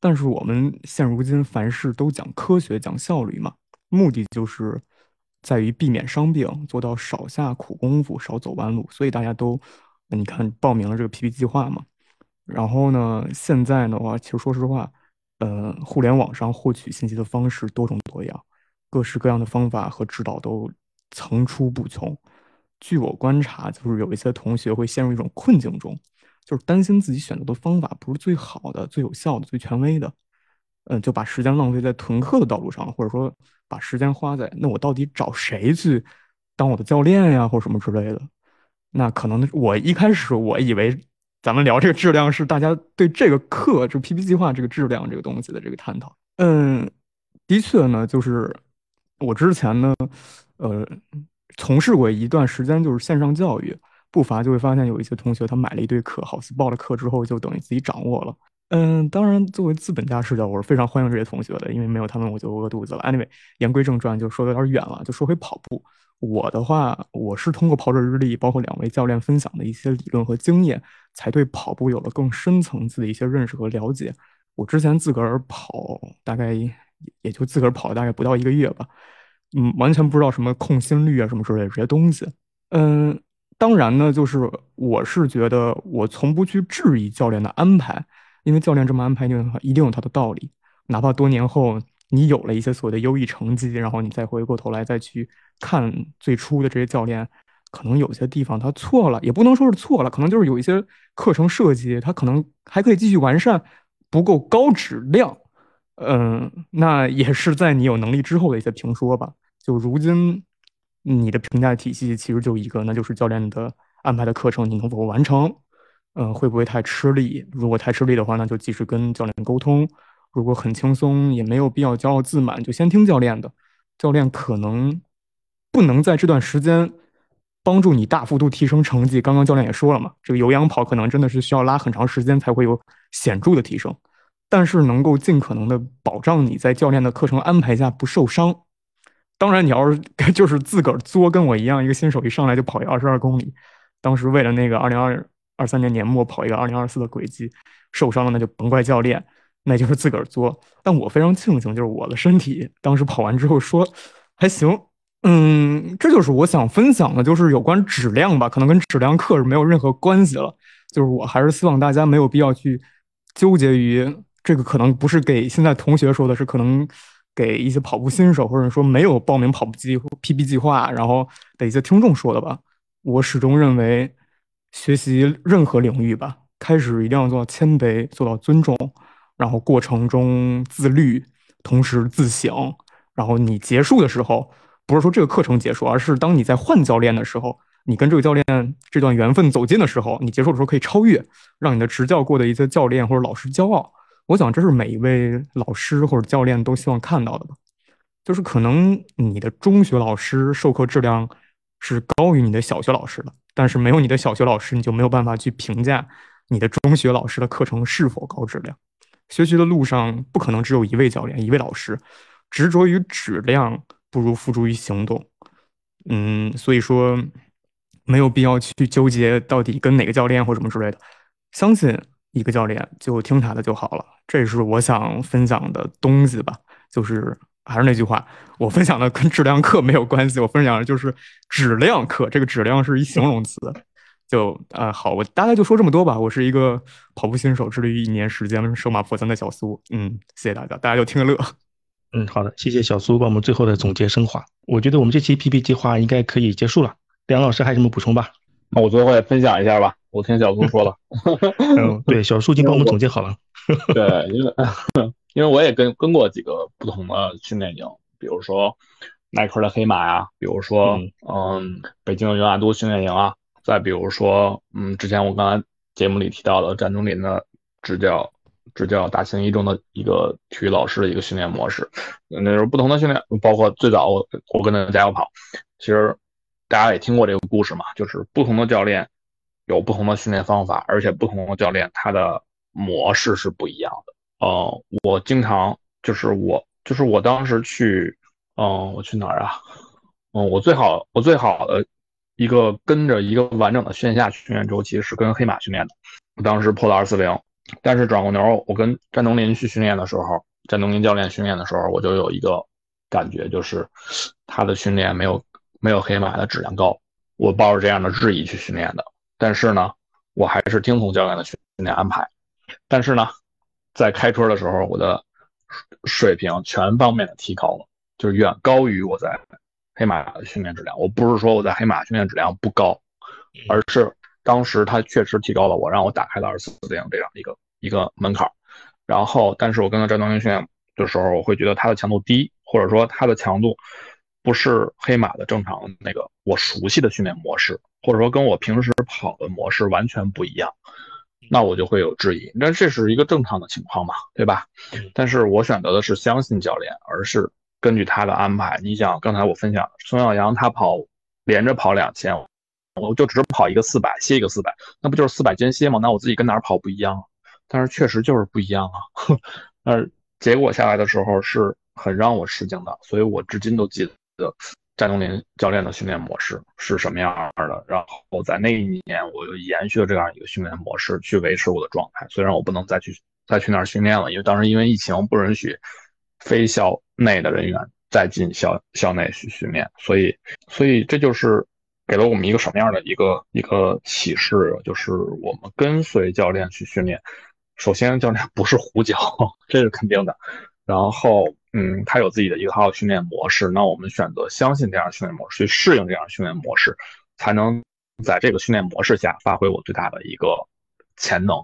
但是我们现如今凡事都讲科学、讲效率嘛，目的就是在于避免伤病，做到少下苦功夫、少走弯路。所以大家都，你看报名了这个 PP 计划嘛。然后呢，现在的话，其实说实话，呃，互联网上获取信息的方式多种多样，各式各样的方法和指导都层出不穷。据我观察，就是有一些同学会陷入一种困境中，就是担心自己选择的方法不是最好的、最有效的、最权威的，嗯，就把时间浪费在囤课的道路上，或者说把时间花在那我到底找谁去当我的教练呀，或者什么之类的。那可能我一开始我以为咱们聊这个质量是大家对这个课，就 PP 计划这个质量这个东西的这个探讨。嗯，的确呢，就是我之前呢，呃。从事过一段时间就是线上教育，不乏就会发现有一些同学他买了一堆课，好似报了课之后就等于自己掌握了。嗯，当然作为资本家视角，我是非常欢迎这些同学的，因为没有他们我就饿肚子了。Anyway，言归正传，就说的有点远了，就说回跑步。我的话，我是通过跑者日历，包括两位教练分享的一些理论和经验，才对跑步有了更深层次的一些认识和了解。我之前自个儿跑，大概也就自个儿跑了大概不到一个月吧，嗯，完全不知道什么控心率啊什么之类的这些东西。嗯，当然呢，就是我是觉得我从不去质疑教练的安排，因为教练这么安排一定一定有他的道理。哪怕多年后你有了一些所谓的优异成绩，然后你再回过头来再去看最初的这些教练。可能有些地方他错了，也不能说是错了，可能就是有一些课程设计，他可能还可以继续完善，不够高质量。嗯，那也是在你有能力之后的一些评说吧。就如今你的评价体系其实就一个，那就是教练的安排的课程你能否完成？嗯，会不会太吃力？如果太吃力的话，那就及时跟教练沟通；如果很轻松，也没有必要骄傲自满，就先听教练的。教练可能不能在这段时间。帮助你大幅度提升成绩。刚刚教练也说了嘛，这个有氧跑可能真的是需要拉很长时间才会有显著的提升，但是能够尽可能的保障你在教练的课程安排下不受伤。当然，你要是 就是自个儿作，跟我一样，一个新手一上来就跑一二十二公里，当时为了那个二零二二三年年末跑一个二零二四的轨迹受伤了，那就甭怪教练，那就是自个儿作。但我非常庆幸，就是我的身体当时跑完之后说还行。嗯，这就是我想分享的，就是有关质量吧，可能跟质量课是没有任何关系了。就是我还是希望大家没有必要去纠结于这个，可能不是给现在同学说的，是可能给一些跑步新手或者说没有报名跑步机 PB 计划然后的一些听众说的吧。我始终认为，学习任何领域吧，开始一定要做到谦卑，做到尊重，然后过程中自律，同时自省，然后你结束的时候。不是说这个课程结束，而是当你在换教练的时候，你跟这个教练这段缘分走近的时候，你结束的时候可以超越，让你的执教过的一些教练或者老师骄傲。我想这是每一位老师或者教练都希望看到的吧。就是可能你的中学老师授课质量是高于你的小学老师的，但是没有你的小学老师，你就没有办法去评价你的中学老师的课程是否高质量。学习的路上不可能只有一位教练、一位老师，执着于质量。不如付诸于行动，嗯，所以说没有必要去纠结到底跟哪个教练或什么之类的，相信一个教练就听他的就好了。这是我想分享的东西吧，就是还是那句话，我分享的跟质量课没有关系，我分享的就是质量课。这个质量是一形容词，就啊好，我大概就说这么多吧。我是一个跑步新手，致力于一年时间收马破三的小苏，嗯，谢谢大家，大家就听个乐。嗯，好的，谢谢小苏帮我们最后的总结升华。我觉得我们这期 PP 计划应该可以结束了。梁老师还有什么补充吧？那我最后也分享一下吧。我听小苏说了，嗯，对，小苏已经帮我们总结好了。对，因为 因为我也跟跟过几个不同的训练营，比如说耐克的黑马呀，比如说嗯北京的尤亚都训练营啊，再比如说嗯之前我刚才节目里提到的战中林的执教。执教大兴一中的一个体育老师的一个训练模式，那时候不同的训练，包括最早我我跟他加油跑，其实大家也听过这个故事嘛，就是不同的教练有不同的训练方法，而且不同的教练他的模式是不一样的。呃，我经常就是我就是我当时去，嗯，我去哪儿啊？嗯，我最好我最好的一个跟着一个完整的线下训练周期是跟黑马训练的，我当时破了二四零。但是转过牛，我跟战东林去训练的时候，战东林教练训练的时候，我就有一个感觉，就是他的训练没有没有黑马的质量高。我抱着这样的质疑去训练的，但是呢，我还是听从教练的训练安排。但是呢，在开春的时候，我的水平全方面的提高了，就是远高于我在黑马的训练质量。我不是说我在黑马训练质量不高，而是。当时他确实提高了我，让我打开了二四零这样一个一个门槛。然后，但是我跟他战斗营训练的时候，我会觉得他的强度低，或者说他的强度不是黑马的正常那个我熟悉的训练模式，或者说跟我平时跑的模式完全不一样，那我就会有质疑。那这是一个正常的情况嘛，对吧？但是我选择的是相信教练，而是根据他的安排。你想，刚才我分享孙耀阳他跑连着跑两千。我就只跑一个四百，歇一个四百，那不就是四百间歇吗？那我自己跟哪儿跑不一样？但是确实就是不一样啊。那结果下来的时候是很让我吃惊的，所以我至今都记得的战东林教练的训练模式是什么样的。然后在那一年，我又延续了这样一个训练模式去维持我的状态。虽然我不能再去再去那儿训练了，因为当时因为疫情不允许非校内的人员再进校校内去训练，所以所以这就是给了我们一个什么样的一个一个启示，就是我们跟随教练去训练，首先教练不是胡教，这是肯定的，然后嗯，他有自己的一套训练模式，那我们选择相信这样的训练模式，去适应这样的训练模式，才能在这个训练模式下发挥我最大的一个潜能。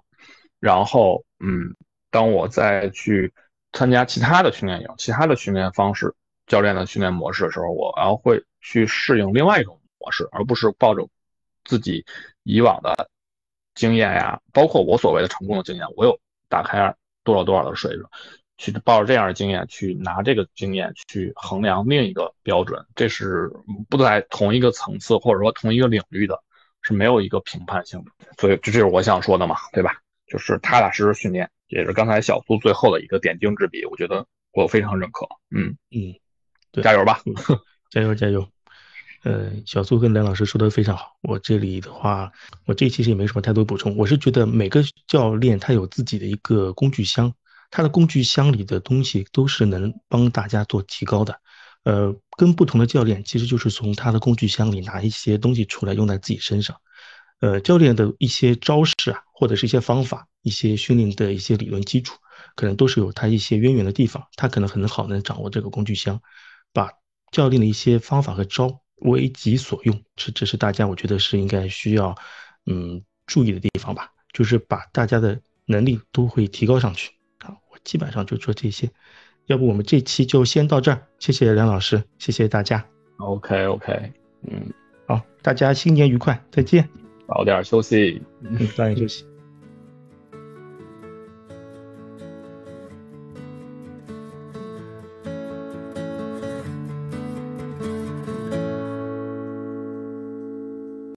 然后，嗯，当我再去参加其他的训练营、其他的训练方式、教练的训练模式的时候，我要会去适应另外一种模式，而不是抱着自己以往的经验呀，包括我所谓的成功的经验，我有打开多少多少的水准。去抱着这样的经验去拿这个经验去衡量另一个标准，这是不在同一个层次或者说同一个领域的，是没有一个评判性的。所以这就是我想说的嘛，对吧？就是踏踏实实训练，也是刚才小苏最后的一个点睛之笔，我觉得我非常认可。嗯嗯，对，加油吧，加油加油。呃，小苏跟梁老师说的非常好。我这里的话，我这其实也没什么太多补充。我是觉得每个教练他有自己的一个工具箱。它的工具箱里的东西都是能帮大家做提高的，呃，跟不同的教练其实就是从他的工具箱里拿一些东西出来用在自己身上，呃，教练的一些招式啊，或者是一些方法、一些训练的一些理论基础，可能都是有他一些渊源的地方，他可能很好能掌握这个工具箱，把教练的一些方法和招为己所用，这这是大家我觉得是应该需要嗯注意的地方吧，就是把大家的能力都会提高上去。基本上就做这些，要不我们这期就先到这儿。谢谢梁老师，谢谢大家。OK OK，嗯，好，大家新年愉快，再见。早点休息，嗯，早点休息。